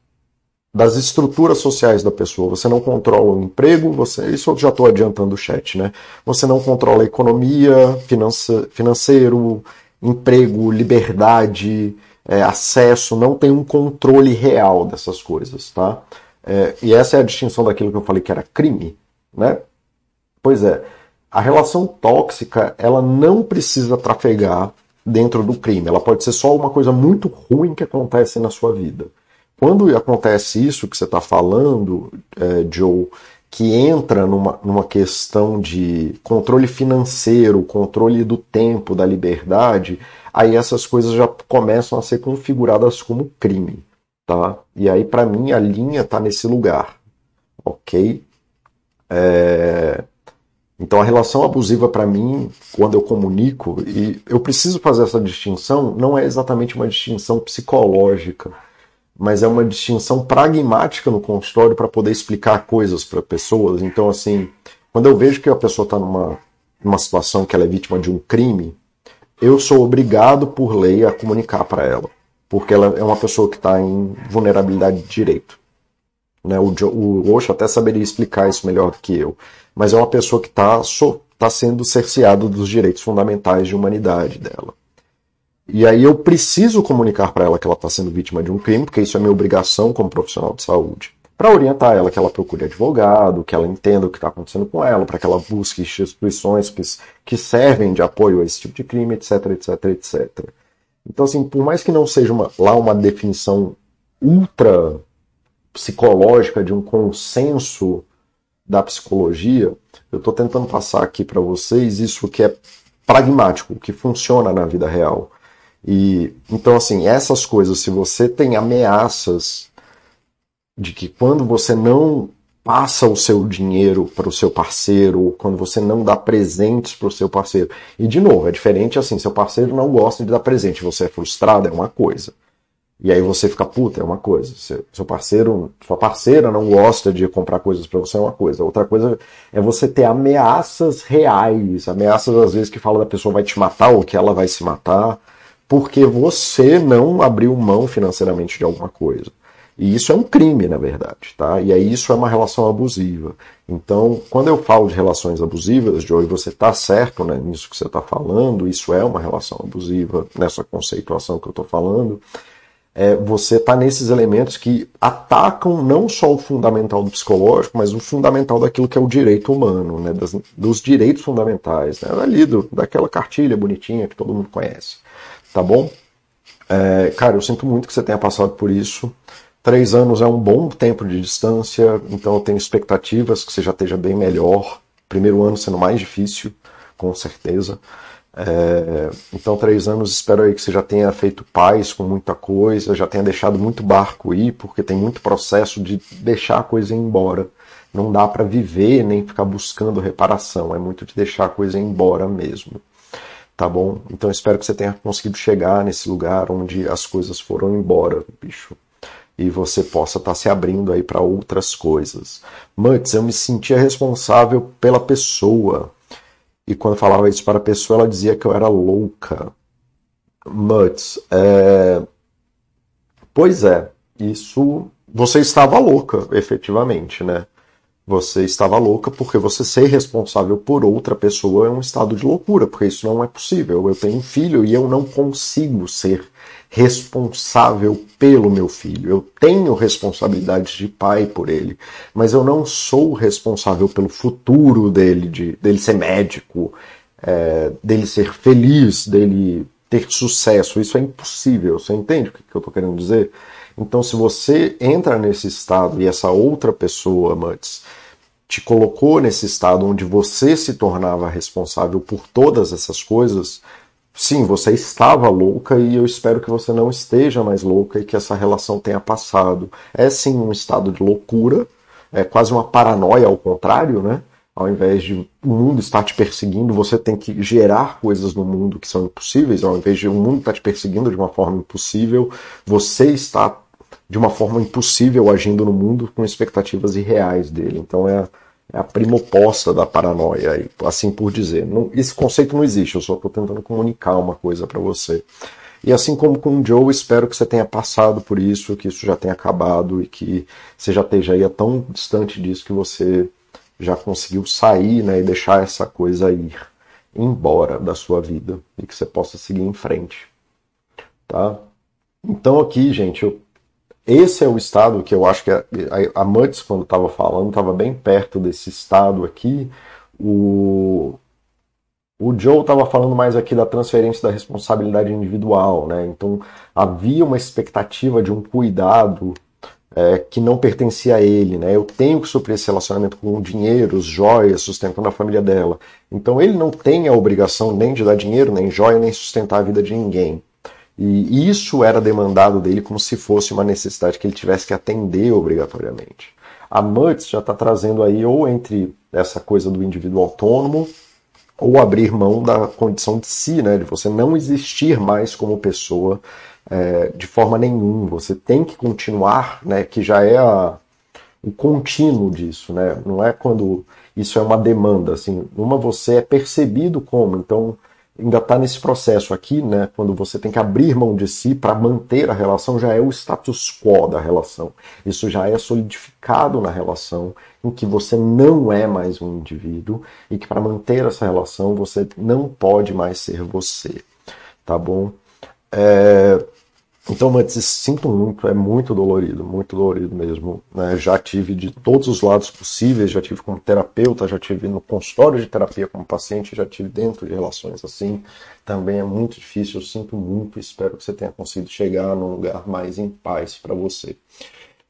das estruturas sociais da pessoa. Você não controla o emprego, você, isso eu já estou adiantando o chat, né? Você não controla a economia, finança, financeiro, emprego, liberdade, é, acesso, não tem um controle real dessas coisas, tá? É, e essa é a distinção daquilo que eu falei que era crime, né? Pois é, a relação tóxica, ela não precisa trafegar dentro do crime. Ela pode ser só uma coisa muito ruim que acontece na sua vida. Quando acontece isso que você está falando, é, Joe, que entra numa, numa questão de controle financeiro, controle do tempo, da liberdade, aí essas coisas já começam a ser configuradas como crime, tá? E aí, para mim, a linha está nesse lugar, ok? É... Então a relação abusiva para mim, quando eu comunico, e eu preciso fazer essa distinção, não é exatamente uma distinção psicológica, mas é uma distinção pragmática no consultório para poder explicar coisas para pessoas. Então assim, quando eu vejo que a pessoa está numa, numa situação que ela é vítima de um crime, eu sou obrigado por lei a comunicar para ela, porque ela é uma pessoa que está em vulnerabilidade de direito. Né? O, o Osho até saberia explicar isso melhor do que eu mas é uma pessoa que está so, tá sendo cerceada dos direitos fundamentais de humanidade dela. E aí eu preciso comunicar para ela que ela está sendo vítima de um crime, porque isso é minha obrigação como profissional de saúde. Para orientar ela que ela procure advogado, que ela entenda o que está acontecendo com ela, para que ela busque instituições que, que servem de apoio a esse tipo de crime, etc, etc, etc. Então, assim, por mais que não seja uma, lá uma definição ultra psicológica de um consenso da psicologia, eu estou tentando passar aqui para vocês isso que é pragmático, que funciona na vida real. E então assim, essas coisas, se você tem ameaças de que quando você não passa o seu dinheiro para o seu parceiro, ou quando você não dá presentes para o seu parceiro. E de novo, é diferente assim, seu parceiro não gosta de dar presente, você é frustrado, é uma coisa. E aí você fica puta, é uma coisa. Seu parceiro, sua parceira não gosta de comprar coisas para você, é uma coisa. Outra coisa é você ter ameaças reais, ameaças às vezes que fala da pessoa vai te matar ou que ela vai se matar, porque você não abriu mão financeiramente de alguma coisa. E isso é um crime, na verdade, tá? E aí isso é uma relação abusiva. Então, quando eu falo de relações abusivas, Joey, você está certo né, nisso que você está falando, isso é uma relação abusiva, nessa conceituação que eu estou falando é, você está nesses elementos que atacam não só o fundamental do psicológico, mas o fundamental daquilo que é o direito humano, né, das, dos direitos fundamentais, né, ali do, daquela cartilha bonitinha que todo mundo conhece. Tá bom? É, cara, eu sinto muito que você tenha passado por isso. Três anos é um bom tempo de distância, então eu tenho expectativas que você já esteja bem melhor. Primeiro ano sendo mais difícil, com certeza. É, então, três anos, espero aí que você já tenha feito paz com muita coisa, já tenha deixado muito barco ir, porque tem muito processo de deixar a coisa ir embora. Não dá para viver nem ficar buscando reparação, é muito de deixar a coisa ir embora mesmo. Tá bom? Então, espero que você tenha conseguido chegar nesse lugar onde as coisas foram embora, bicho e você possa estar tá se abrindo aí para outras coisas. Muts, eu me sentia responsável pela pessoa. E quando falava isso para a pessoa, ela dizia que eu era louca. Muts, é... pois é, isso. Você estava louca, efetivamente, né? Você estava louca porque você ser responsável por outra pessoa é um estado de loucura, porque isso não é possível. Eu tenho um filho e eu não consigo ser responsável pelo meu filho. Eu tenho responsabilidades de pai por ele, mas eu não sou responsável pelo futuro dele, de, dele ser médico, é, dele ser feliz, dele ter sucesso. Isso é impossível. Você entende o que, eu estou querendo dizer? Então, se você entra nesse estado e essa outra pessoa, Mutz, te colocou nesse estado onde você se tornava responsável por todas essas coisas, sim, você estava louca e eu espero que você não esteja mais louca e que essa relação tenha passado. É sim um estado de loucura, é quase uma paranoia ao contrário, né? Ao invés de o mundo estar te perseguindo, você tem que gerar coisas no mundo que são impossíveis. Ao invés de o mundo estar te perseguindo de uma forma impossível, você está de uma forma impossível agindo no mundo com expectativas irreais dele. Então é é a prima oposta da paranoia, assim por dizer. Esse conceito não existe, eu só estou tentando comunicar uma coisa para você. E assim como com o Joe, espero que você tenha passado por isso, que isso já tenha acabado e que você já esteja tão distante disso que você já conseguiu sair né, e deixar essa coisa ir embora da sua vida e que você possa seguir em frente. Tá? Então aqui, gente, eu esse é o estado que eu acho que a, a, a Mutz, quando estava falando, estava bem perto desse estado aqui. O, o Joe estava falando mais aqui da transferência da responsabilidade individual, né? Então havia uma expectativa de um cuidado é, que não pertencia a ele, né? Eu tenho que suprir esse relacionamento com dinheiro, joias, sustentando a família dela. Então ele não tem a obrigação nem de dar dinheiro, nem joia, nem sustentar a vida de ninguém. E isso era demandado dele como se fosse uma necessidade que ele tivesse que atender obrigatoriamente. A Mutz já está trazendo aí ou entre essa coisa do indivíduo autônomo ou abrir mão da condição de si, né, de você não existir mais como pessoa é, de forma nenhuma. Você tem que continuar, né, que já é a, o contínuo disso, né? Não é quando isso é uma demanda, assim, uma você é percebido como, então ainda está nesse processo aqui, né? Quando você tem que abrir mão de si para manter a relação, já é o status quo da relação. Isso já é solidificado na relação, em que você não é mais um indivíduo e que para manter essa relação você não pode mais ser você, tá bom? É... Então, mas sinto muito, é muito dolorido, muito dolorido mesmo. Né? Já tive de todos os lados possíveis, já tive como terapeuta, já tive no consultório de terapia como paciente, já tive dentro de relações assim. Também é muito difícil, eu sinto muito, espero que você tenha conseguido chegar num lugar mais em paz para você.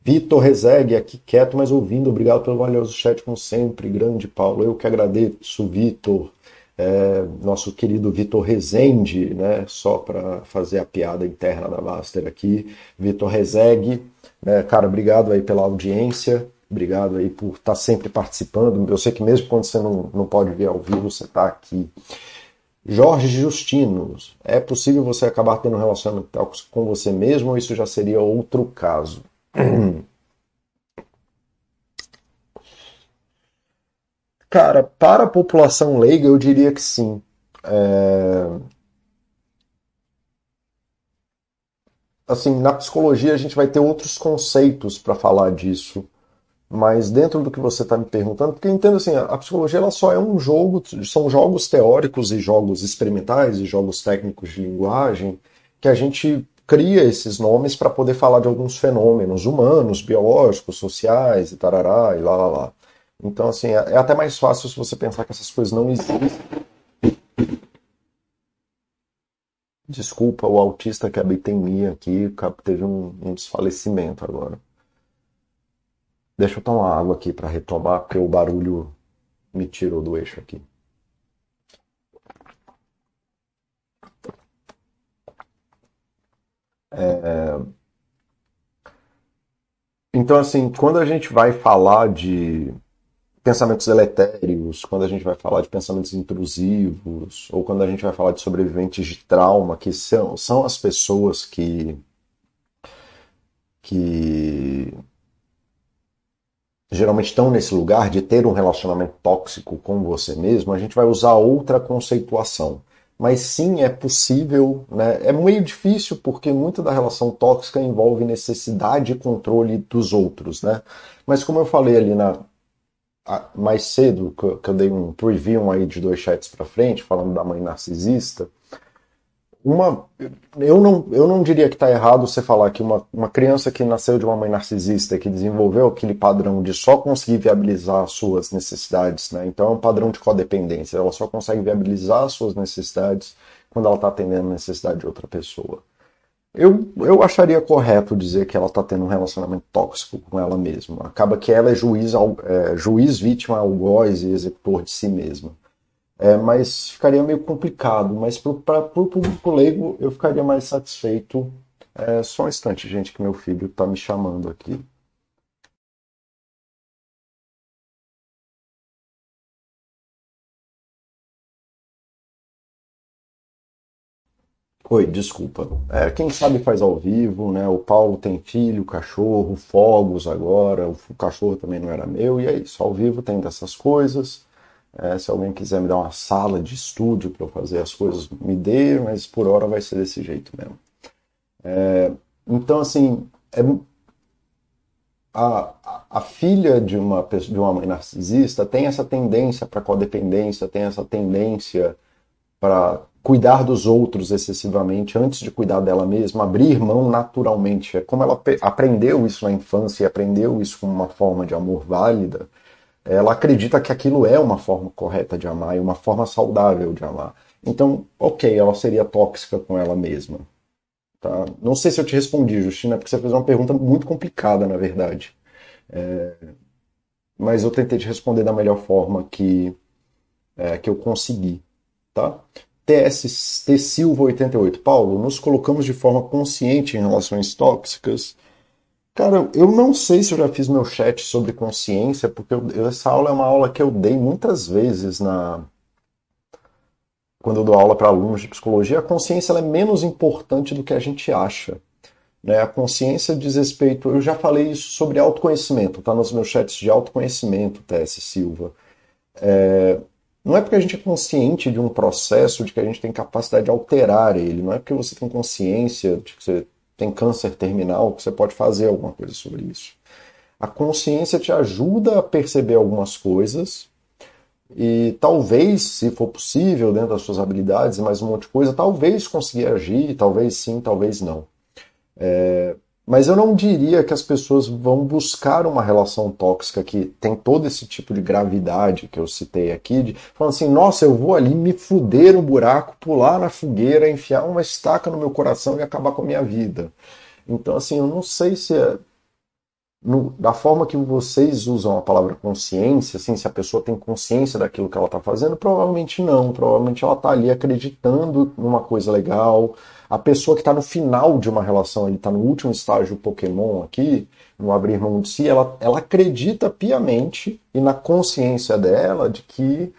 Vitor Rezegue, aqui quieto, mas ouvindo. Obrigado pelo valioso chat, como sempre. Grande Paulo, eu que agradeço, Vitor é, nosso querido Vitor Rezende, né, só para fazer a piada interna da Master aqui, Vitor Rezegue, né, cara, obrigado aí pela audiência, obrigado aí por estar tá sempre participando, eu sei que mesmo quando você não, não pode ver ao vivo, você está aqui. Jorge Justino, é possível você acabar tendo um relacionamento com você mesmo ou isso já seria outro caso? Cara, para a população leiga, eu diria que sim. É... Assim, na psicologia a gente vai ter outros conceitos para falar disso, mas dentro do que você está me perguntando, porque entendo assim, a psicologia ela só é um jogo, são jogos teóricos e jogos experimentais e jogos técnicos de linguagem que a gente cria esses nomes para poder falar de alguns fenômenos humanos, biológicos, sociais e tarará e lá lá lá. Então, assim, é, é até mais fácil se você pensar que essas coisas não existem. Desculpa o autista que habita em mim aqui, teve um, um desfalecimento agora. Deixa eu tomar água aqui para retomar, porque o barulho me tirou do eixo aqui. É... Então, assim, quando a gente vai falar de pensamentos eletéricos, quando a gente vai falar de pensamentos intrusivos, ou quando a gente vai falar de sobreviventes de trauma, que são, são as pessoas que, que geralmente estão nesse lugar de ter um relacionamento tóxico com você mesmo, a gente vai usar outra conceituação. Mas sim, é possível, né? É meio difícil porque muita da relação tóxica envolve necessidade de controle dos outros, né? Mas como eu falei ali na, mais cedo, que eu dei um preview aí de dois chats para frente, falando da mãe narcisista, uma, eu, não, eu não diria que está errado você falar que uma, uma criança que nasceu de uma mãe narcisista, que desenvolveu aquele padrão de só conseguir viabilizar as suas necessidades, né? então é um padrão de codependência, ela só consegue viabilizar as suas necessidades quando ela está atendendo a necessidade de outra pessoa. Eu, eu acharia correto dizer que ela está tendo um relacionamento tóxico com ela mesma. Acaba que ela é juiz, é, juiz vítima, algoz e executor de si mesma. É, mas ficaria meio complicado. Mas para o público leigo, eu ficaria mais satisfeito. É, só um instante, gente, que meu filho está me chamando aqui. Oi, desculpa. É, quem sabe faz ao vivo, né? O Paulo tem filho, cachorro, fogos agora. O cachorro também não era meu. E é isso, ao vivo tem dessas coisas. É, se alguém quiser me dar uma sala de estúdio para eu fazer as coisas, me dê, mas por hora vai ser desse jeito mesmo. É, então, assim, é, a, a, filha de uma, de uma mãe narcisista tem essa tendência para codependência, tem essa tendência para cuidar dos outros excessivamente antes de cuidar dela mesma, abrir mão naturalmente. É como ela aprendeu isso na infância e aprendeu isso como uma forma de amor válida, ela acredita que aquilo é uma forma correta de amar e uma forma saudável de amar. Então, ok, ela seria tóxica com ela mesma. Tá? Não sei se eu te respondi, Justina, porque você fez uma pergunta muito complicada, na verdade. É... Mas eu tentei te responder da melhor forma que, é, que eu consegui. Tá? TST Silva 88. Paulo, nos colocamos de forma consciente em relações tóxicas. Cara, eu não sei se eu já fiz meu chat sobre consciência, porque eu, essa aula é uma aula que eu dei muitas vezes na quando eu dou aula para alunos de psicologia. A consciência é menos importante do que a gente acha. Né? A consciência diz respeito. Eu já falei isso sobre autoconhecimento, tá nos meus chats de autoconhecimento, TS Silva. É, não é porque a gente é consciente de um processo de que a gente tem capacidade de alterar ele. Não é porque você tem consciência de que você tem câncer terminal que você pode fazer alguma coisa sobre isso. A consciência te ajuda a perceber algumas coisas e talvez, se for possível, dentro das suas habilidades e mais um monte de coisa, talvez conseguir agir, talvez sim, talvez não. É, mas eu não diria que as pessoas vão buscar uma relação tóxica que tem todo esse tipo de gravidade que eu citei aqui, de falando assim, nossa, eu vou ali me fuder no buraco, pular na fogueira, enfiar uma estaca no meu coração e acabar com a minha vida. Então, assim, eu não sei se é, no, da forma que vocês usam a palavra consciência, assim, se a pessoa tem consciência daquilo que ela está fazendo, provavelmente não. Provavelmente ela está ali acreditando numa coisa legal. A pessoa que está no final de uma relação, ele está no último estágio Pokémon aqui, no abrir mão de si, ela, ela acredita piamente e na consciência dela de que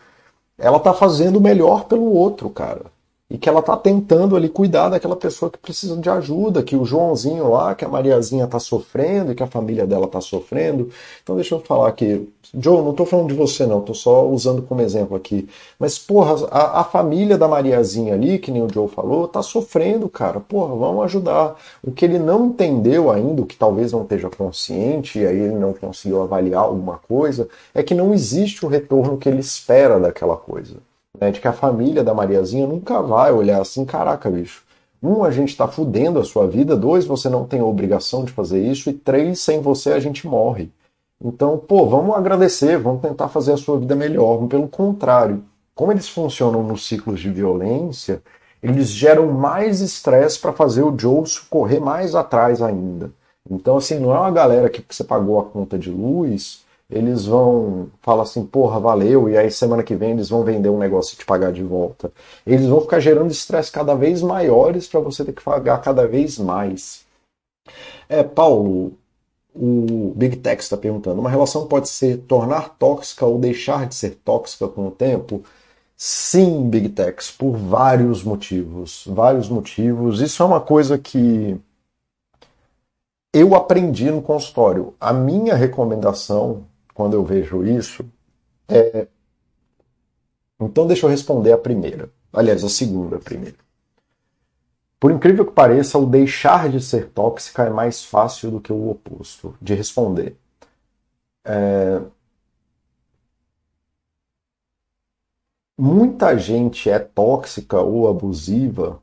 ela está fazendo o melhor pelo outro, cara e que ela está tentando ali cuidar daquela pessoa que precisa de ajuda, que o Joãozinho lá, que a Mariazinha está sofrendo e que a família dela está sofrendo. Então deixa eu falar aqui, Joe, não estou falando de você não, estou só usando como exemplo aqui. Mas porra, a, a, família da Mariazinha ali, que nem o Joe falou, está sofrendo, cara. Porra, vamos ajudar. O que ele não entendeu ainda, o que talvez não esteja consciente e aí ele não conseguiu avaliar alguma coisa, é que não existe o retorno que ele espera daquela coisa né, de que a família da Mariazinha nunca vai olhar assim, caraca, bicho. Um, a gente está fudendo a sua vida. Dois, você não tem a obrigação de fazer isso. E três, sem você a gente morre. Então, pô, vamos agradecer, vamos tentar fazer a sua vida melhor. Pelo contrário, como eles funcionam nos ciclos de violência, eles geram mais estresse para fazer o Joe correr mais atrás ainda. Então, assim, não é uma galera que você pagou a conta de luz eles vão falar assim, porra, valeu, e aí semana que vem eles vão vender um negócio e te pagar de volta. Eles vão ficar gerando estresse cada vez maiores para você ter que pagar cada vez mais. É, Paulo, o Big Tech está perguntando: uma relação pode se tornar tóxica ou deixar de ser tóxica com o tempo? Sim, Big Techs, por vários motivos. Vários motivos. Isso é uma coisa que eu aprendi no consultório. A minha recomendação, quando eu vejo isso, é. Então, deixa eu responder a primeira. Aliás, a segunda primeiro. Por incrível que pareça, o deixar de ser tóxica é mais fácil do que o oposto de responder. É... Muita gente é tóxica ou abusiva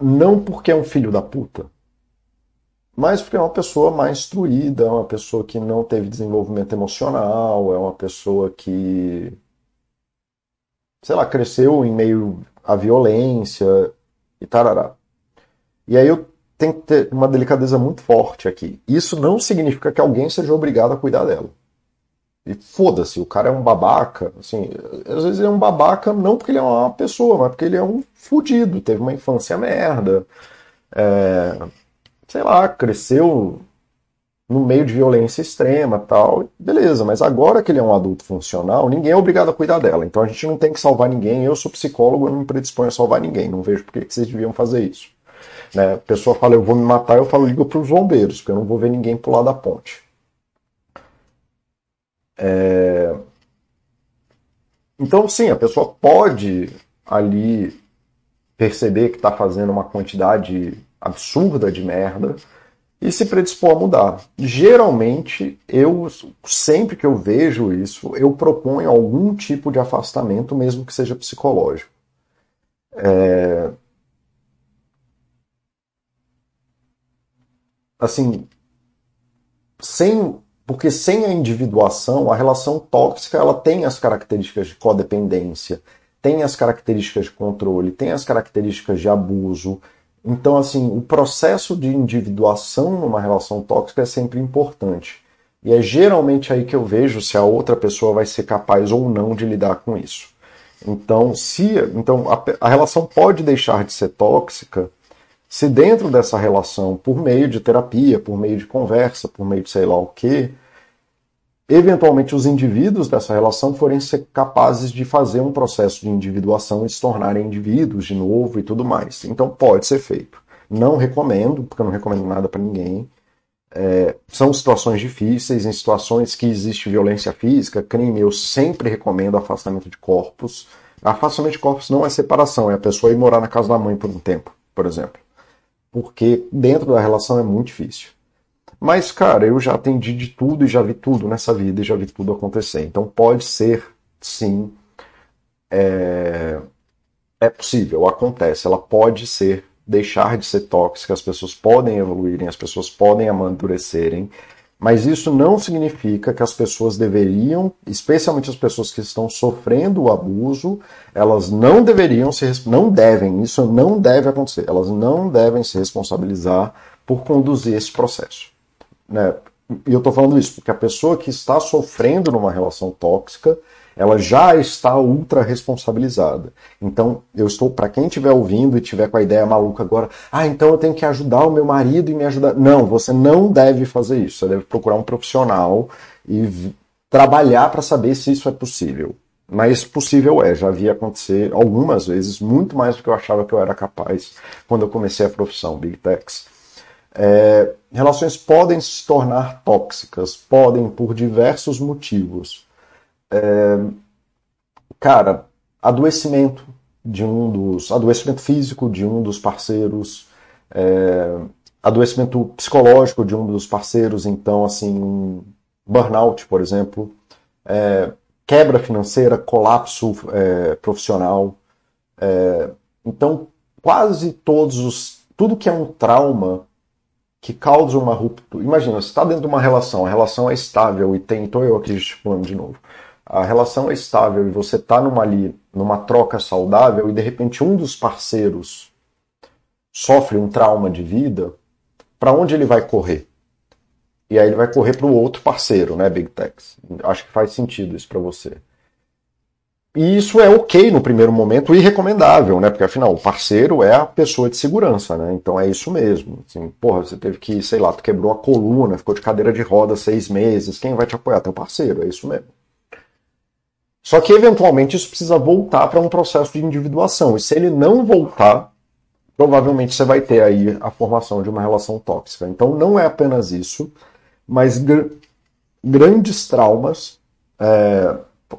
não porque é um filho da puta, mas porque é uma pessoa mais instruída, é uma pessoa que não teve desenvolvimento emocional, é uma pessoa que, sei lá, cresceu em meio à violência e tarará. E aí eu tenho que ter uma delicadeza muito forte aqui. Isso não significa que alguém seja obrigado a cuidar dela. E foda-se, o cara é um babaca. Assim, às vezes ele é um babaca não porque ele é uma pessoa, mas porque ele é um fudido, teve uma infância merda. É, sei lá, cresceu no meio de violência extrema tal, beleza, mas agora que ele é um adulto funcional, ninguém é obrigado a cuidar dela. Então a gente não tem que salvar ninguém. Eu sou psicólogo, eu não me predisponho a salvar ninguém. Não vejo por que vocês deviam fazer isso. Né? A pessoa fala, eu vou me matar, eu falo, liga para os bombeiros, porque eu não vou ver ninguém pular da ponte. É... Então, sim, a pessoa pode ali perceber que está fazendo uma quantidade absurda de merda e se predispor a mudar. Geralmente, eu sempre que eu vejo isso, eu proponho algum tipo de afastamento, mesmo que seja psicológico. É... Assim, sem porque sem a individuação, a relação tóxica ela tem as características de codependência, tem as características de controle, tem as características de abuso. Então, assim, o processo de individuação numa relação tóxica é sempre importante. E é geralmente aí que eu vejo se a outra pessoa vai ser capaz ou não de lidar com isso. Então, se então a, a relação pode deixar de ser tóxica se dentro dessa relação, por meio de terapia, por meio de conversa, por meio de sei lá o que, eventualmente os indivíduos dessa relação forem ser capazes de fazer um processo de individuação e se tornarem indivíduos de novo e tudo mais. Então pode ser feito. Não recomendo, porque eu não recomendo nada para ninguém. É, são situações difíceis, em situações que existe violência física, crime, eu sempre recomendo afastamento de corpos. Afastamento de corpos não é separação, é a pessoa ir morar na casa da mãe por um tempo, por exemplo porque dentro da relação é muito difícil. Mas, cara, eu já atendi de tudo e já vi tudo nessa vida e já vi tudo acontecer. Então pode ser, sim, é, é possível, acontece. Ela pode ser, deixar de ser tóxica, as pessoas podem evoluírem, as pessoas podem amadurecerem, mas isso não significa que as pessoas deveriam, especialmente as pessoas que estão sofrendo o abuso, elas não deveriam se não devem, isso não deve acontecer. Elas não devem se responsabilizar por conduzir esse processo. Né? E eu estou falando isso porque a pessoa que está sofrendo numa relação tóxica, ela já está ultra responsabilizada. Então, eu estou, para quem estiver ouvindo e tiver com a ideia maluca agora, ah, então eu tenho que ajudar o meu marido e me ajudar. Não, você não deve fazer isso. Você deve procurar um profissional e trabalhar para saber se isso é possível. Mas possível é, já vi acontecer algumas vezes, muito mais do que eu achava que eu era capaz quando eu comecei a profissão Big Techs. É, relações podem se tornar tóxicas, podem por diversos motivos. É, cara, adoecimento de um dos. adoecimento físico de um dos parceiros, é, adoecimento psicológico de um dos parceiros, então, assim, burnout, por exemplo, é, quebra financeira, colapso é, profissional. É, então, quase todos os. tudo que é um trauma que causa uma ruptura. Imagina, você está dentro de uma relação, a relação é estável e tem. Estou eu aqui gesticulando de novo a relação é estável e você está numa ali, numa troca saudável e de repente um dos parceiros sofre um trauma de vida, para onde ele vai correr? e aí ele vai correr para o outro parceiro, né, Big Techs. Acho que faz sentido isso para você. E isso é ok no primeiro momento e recomendável, né? Porque afinal, o parceiro é a pessoa de segurança, né? Então é isso mesmo. Assim, porra, você teve que, sei lá, tu quebrou a coluna, ficou de cadeira de roda seis meses, quem vai te apoiar? Teu parceiro, é isso mesmo. Só que eventualmente isso precisa voltar para um processo de individuação. E se ele não voltar, provavelmente você vai ter aí a formação de uma relação tóxica. Então não é apenas isso, mas gr grandes traumas. É,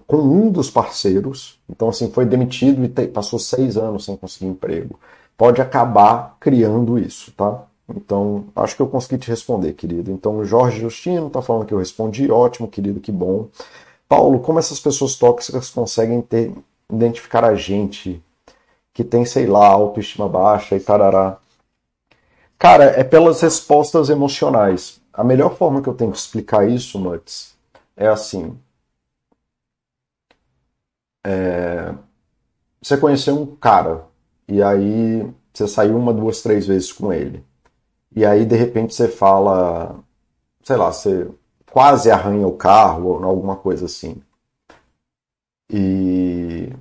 com um dos parceiros, então assim, foi demitido e passou seis anos sem conseguir emprego, pode acabar criando isso, tá? Então, acho que eu consegui te responder, querido. Então, Jorge Justino está falando que eu respondi, ótimo, querido, que bom. Paulo, como essas pessoas tóxicas conseguem ter, identificar a gente que tem, sei lá, autoestima baixa e tarará? Cara, é pelas respostas emocionais. A melhor forma que eu tenho que explicar isso, Nuts, é assim: é, você conheceu um cara e aí você saiu uma, duas, três vezes com ele. E aí de repente você fala, sei lá, você quase arranha o carro ou alguma coisa assim. E,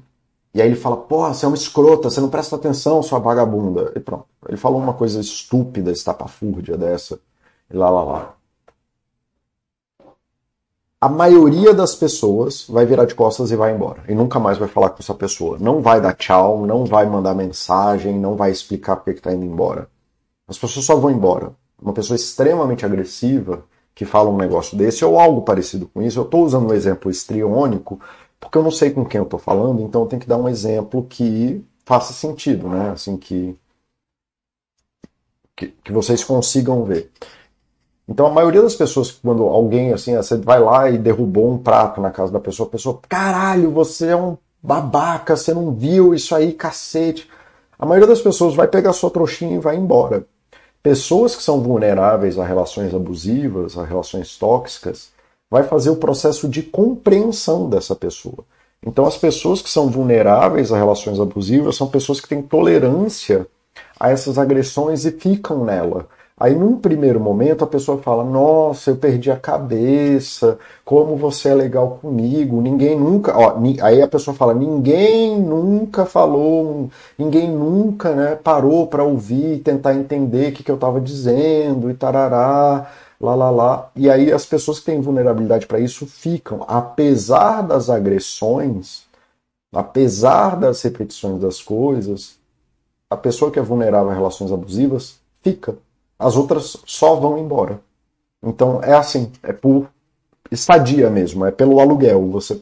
e aí ele fala, pô, você é uma escrota, você não presta atenção, sua vagabunda. E pronto. Ele falou uma coisa estúpida, estapafúrdia dessa. E lá, lá, lá a maioria das pessoas vai virar de costas e vai embora. E nunca mais vai falar com essa pessoa. Não vai dar tchau, não vai mandar mensagem, não vai explicar porque está indo embora. As pessoas só vão embora. Uma pessoa extremamente agressiva que fala um negócio desse ou algo parecido com isso. Eu estou usando um exemplo estriônico porque eu não sei com quem eu estou falando, então eu tenho que dar um exemplo que faça sentido, né? Assim que, que, que vocês consigam ver. Então a maioria das pessoas, quando alguém assim, você vai lá e derrubou um prato na casa da pessoa, a pessoa, caralho, você é um babaca, você não viu isso aí, cacete. A maioria das pessoas vai pegar sua trouxinha e vai embora. Pessoas que são vulneráveis a relações abusivas, a relações tóxicas, vai fazer o processo de compreensão dessa pessoa. Então as pessoas que são vulneráveis a relações abusivas são pessoas que têm tolerância a essas agressões e ficam nela. Aí, num primeiro momento, a pessoa fala: Nossa, eu perdi a cabeça, como você é legal comigo, ninguém nunca. Ó, aí a pessoa fala: Ninguém nunca falou, ninguém nunca né, parou para ouvir tentar entender o que, que eu estava dizendo e tarará, lá, lá, lá. E aí as pessoas que têm vulnerabilidade para isso ficam, apesar das agressões, apesar das repetições das coisas, a pessoa que é vulnerável a relações abusivas fica as outras só vão embora. Então é assim, é por estadia mesmo, é pelo aluguel. Você,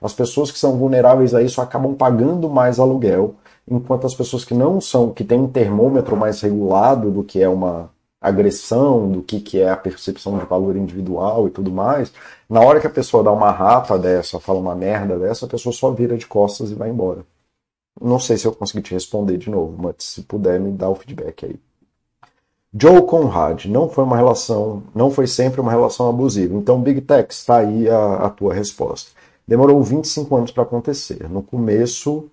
as pessoas que são vulneráveis a isso acabam pagando mais aluguel, enquanto as pessoas que não são, que têm um termômetro mais regulado do que é uma agressão, do que, que é a percepção de valor individual e tudo mais, na hora que a pessoa dá uma rapa dessa, fala uma merda dessa, a pessoa só vira de costas e vai embora. Não sei se eu consegui te responder de novo, mas se puder me dá o feedback aí. Joe Conrad, não foi uma relação, não foi sempre uma relação abusiva. Então, Big Tech, está aí a, a tua resposta. Demorou 25 anos para acontecer. No começo,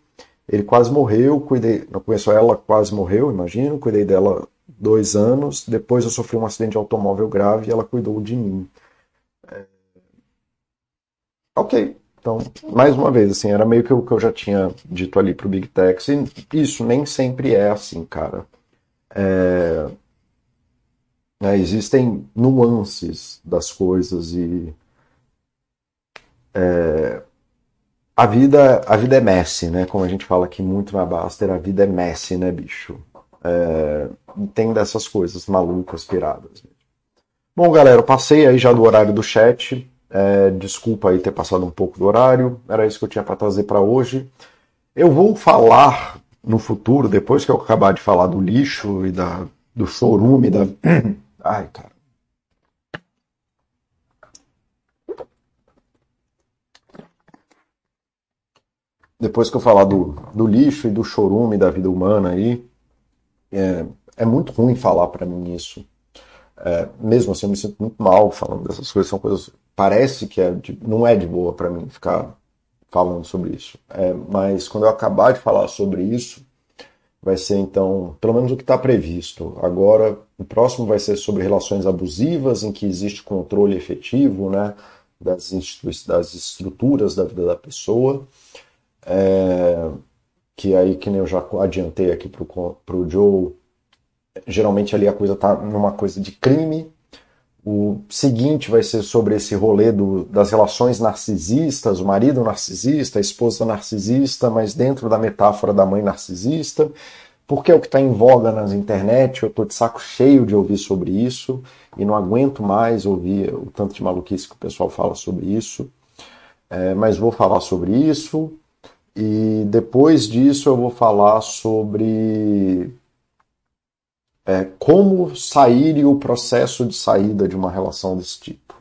ele quase morreu, cuidei, no começo ela quase morreu, imagino, cuidei dela dois anos. Depois eu sofri um acidente de automóvel grave e ela cuidou de mim. É... Ok, então, mais uma vez, assim, era meio que o que eu já tinha dito ali pro Big Tech. E isso nem sempre é assim, cara. É... Né? Existem nuances das coisas e é, a vida a vida é messy, né? Como a gente fala aqui muito na Baster, a vida é messy, né, bicho? É, tem dessas coisas malucas, piradas. Bom, galera, eu passei aí já do horário do chat. É, desculpa aí ter passado um pouco do horário. Era isso que eu tinha para trazer para hoje. Eu vou falar no futuro, depois que eu acabar de falar do lixo e da, do chorume, da, Ai, cara. Depois que eu falar do, do lixo e do chorume da vida humana aí, é, é muito ruim falar para mim isso. É, mesmo assim, eu me sinto muito mal falando dessas coisas. São coisas. Parece que é de, não é de boa para mim ficar falando sobre isso. É, mas quando eu acabar de falar sobre isso, vai ser então, pelo menos o que está previsto. Agora, o próximo vai ser sobre relações abusivas, em que existe controle efetivo né, das, das estruturas da vida da pessoa. É, que aí, que nem eu já adiantei aqui para o Joe, geralmente ali a coisa está numa coisa de crime. O seguinte vai ser sobre esse rolê do, das relações narcisistas, o marido narcisista, a esposa narcisista, mas dentro da metáfora da mãe narcisista, porque é o que está em voga nas internet. Eu estou de saco cheio de ouvir sobre isso e não aguento mais ouvir o tanto de maluquice que o pessoal fala sobre isso. É, mas vou falar sobre isso e depois disso eu vou falar sobre é, como sair e o processo de saída de uma relação desse tipo.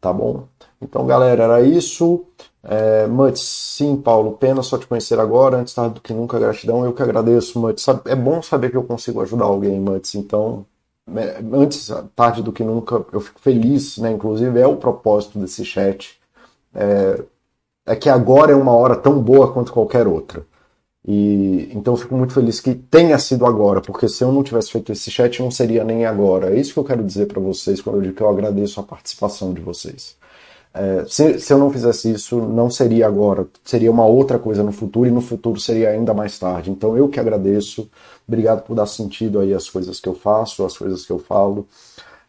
Tá bom? Então, galera, era isso. É, Muts, sim, Paulo, pena só te conhecer agora, antes tarde do que nunca, gratidão. Eu que agradeço, Muts. É bom saber que eu consigo ajudar alguém, Muts. Então, é, antes tarde do que nunca, eu fico feliz, né? Inclusive, é o propósito desse chat. É, é que agora é uma hora tão boa quanto qualquer outra. E então fico muito feliz que tenha sido agora, porque se eu não tivesse feito esse chat não seria nem agora. É isso que eu quero dizer para vocês quando eu digo que eu agradeço a participação de vocês. É, se, se eu não fizesse isso, não seria agora, seria uma outra coisa no futuro e no futuro seria ainda mais tarde. Então eu que agradeço, obrigado por dar sentido aí às coisas que eu faço, às coisas que eu falo.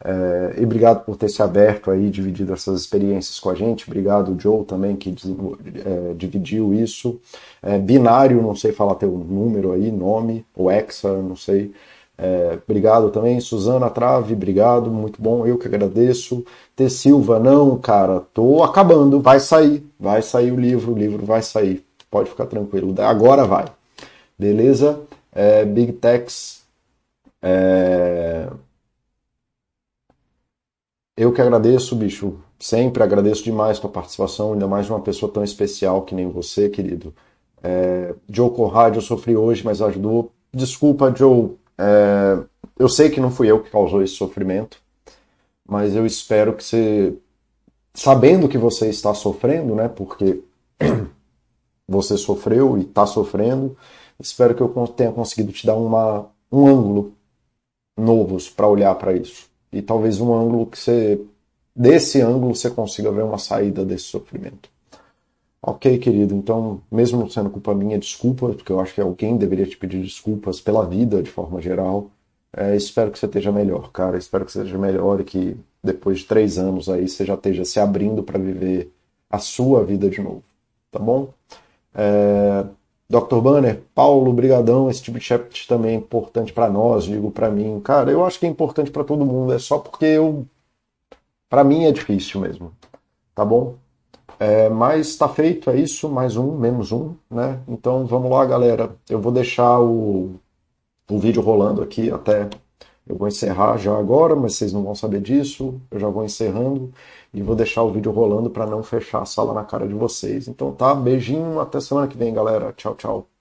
É, e obrigado por ter se aberto aí, dividido essas experiências com a gente. Obrigado, Joe, também, que é, dividiu isso. É, binário, não sei falar teu número aí, nome, ou Hexa, não sei. É, obrigado também, Suzana Trave, obrigado, muito bom, eu que agradeço. T. Silva, não, cara, tô acabando, vai sair, vai sair o livro, o livro vai sair, pode ficar tranquilo, agora vai. Beleza? É, Big Techs. É... Eu que agradeço, bicho. Sempre agradeço demais tua participação, ainda mais de uma pessoa tão especial que nem você, querido. É, Joe Conrad, eu sofri hoje, mas ajudou. Desculpa, Joe. É, eu sei que não fui eu que causou esse sofrimento, mas eu espero que você, sabendo que você está sofrendo, né? Porque você sofreu e está sofrendo, espero que eu tenha conseguido te dar uma, um ângulo novo para olhar para isso e talvez um ângulo que você desse ângulo você consiga ver uma saída desse sofrimento. Ok, querido, então, mesmo sendo culpa minha, desculpa, porque eu acho que alguém deveria te pedir desculpas pela vida de forma geral. É, espero que você esteja melhor, cara. Espero que você esteja melhor e que depois de três anos aí você já esteja se abrindo para viver a sua vida de novo, tá bom? É, Dr. Banner, Paulo, brigadão, esse tipo de chat também é importante para nós, digo para mim. Cara, eu acho que é importante para todo mundo, é só porque eu para mim é difícil mesmo. Tá bom? É, mas está feito, é isso, mais um, menos um, né? Então vamos lá, galera. Eu vou deixar o, o vídeo rolando aqui até. Eu vou encerrar já agora, mas vocês não vão saber disso. Eu já vou encerrando e vou deixar o vídeo rolando para não fechar a sala na cara de vocês. Então tá, beijinho, até semana que vem, galera. Tchau, tchau.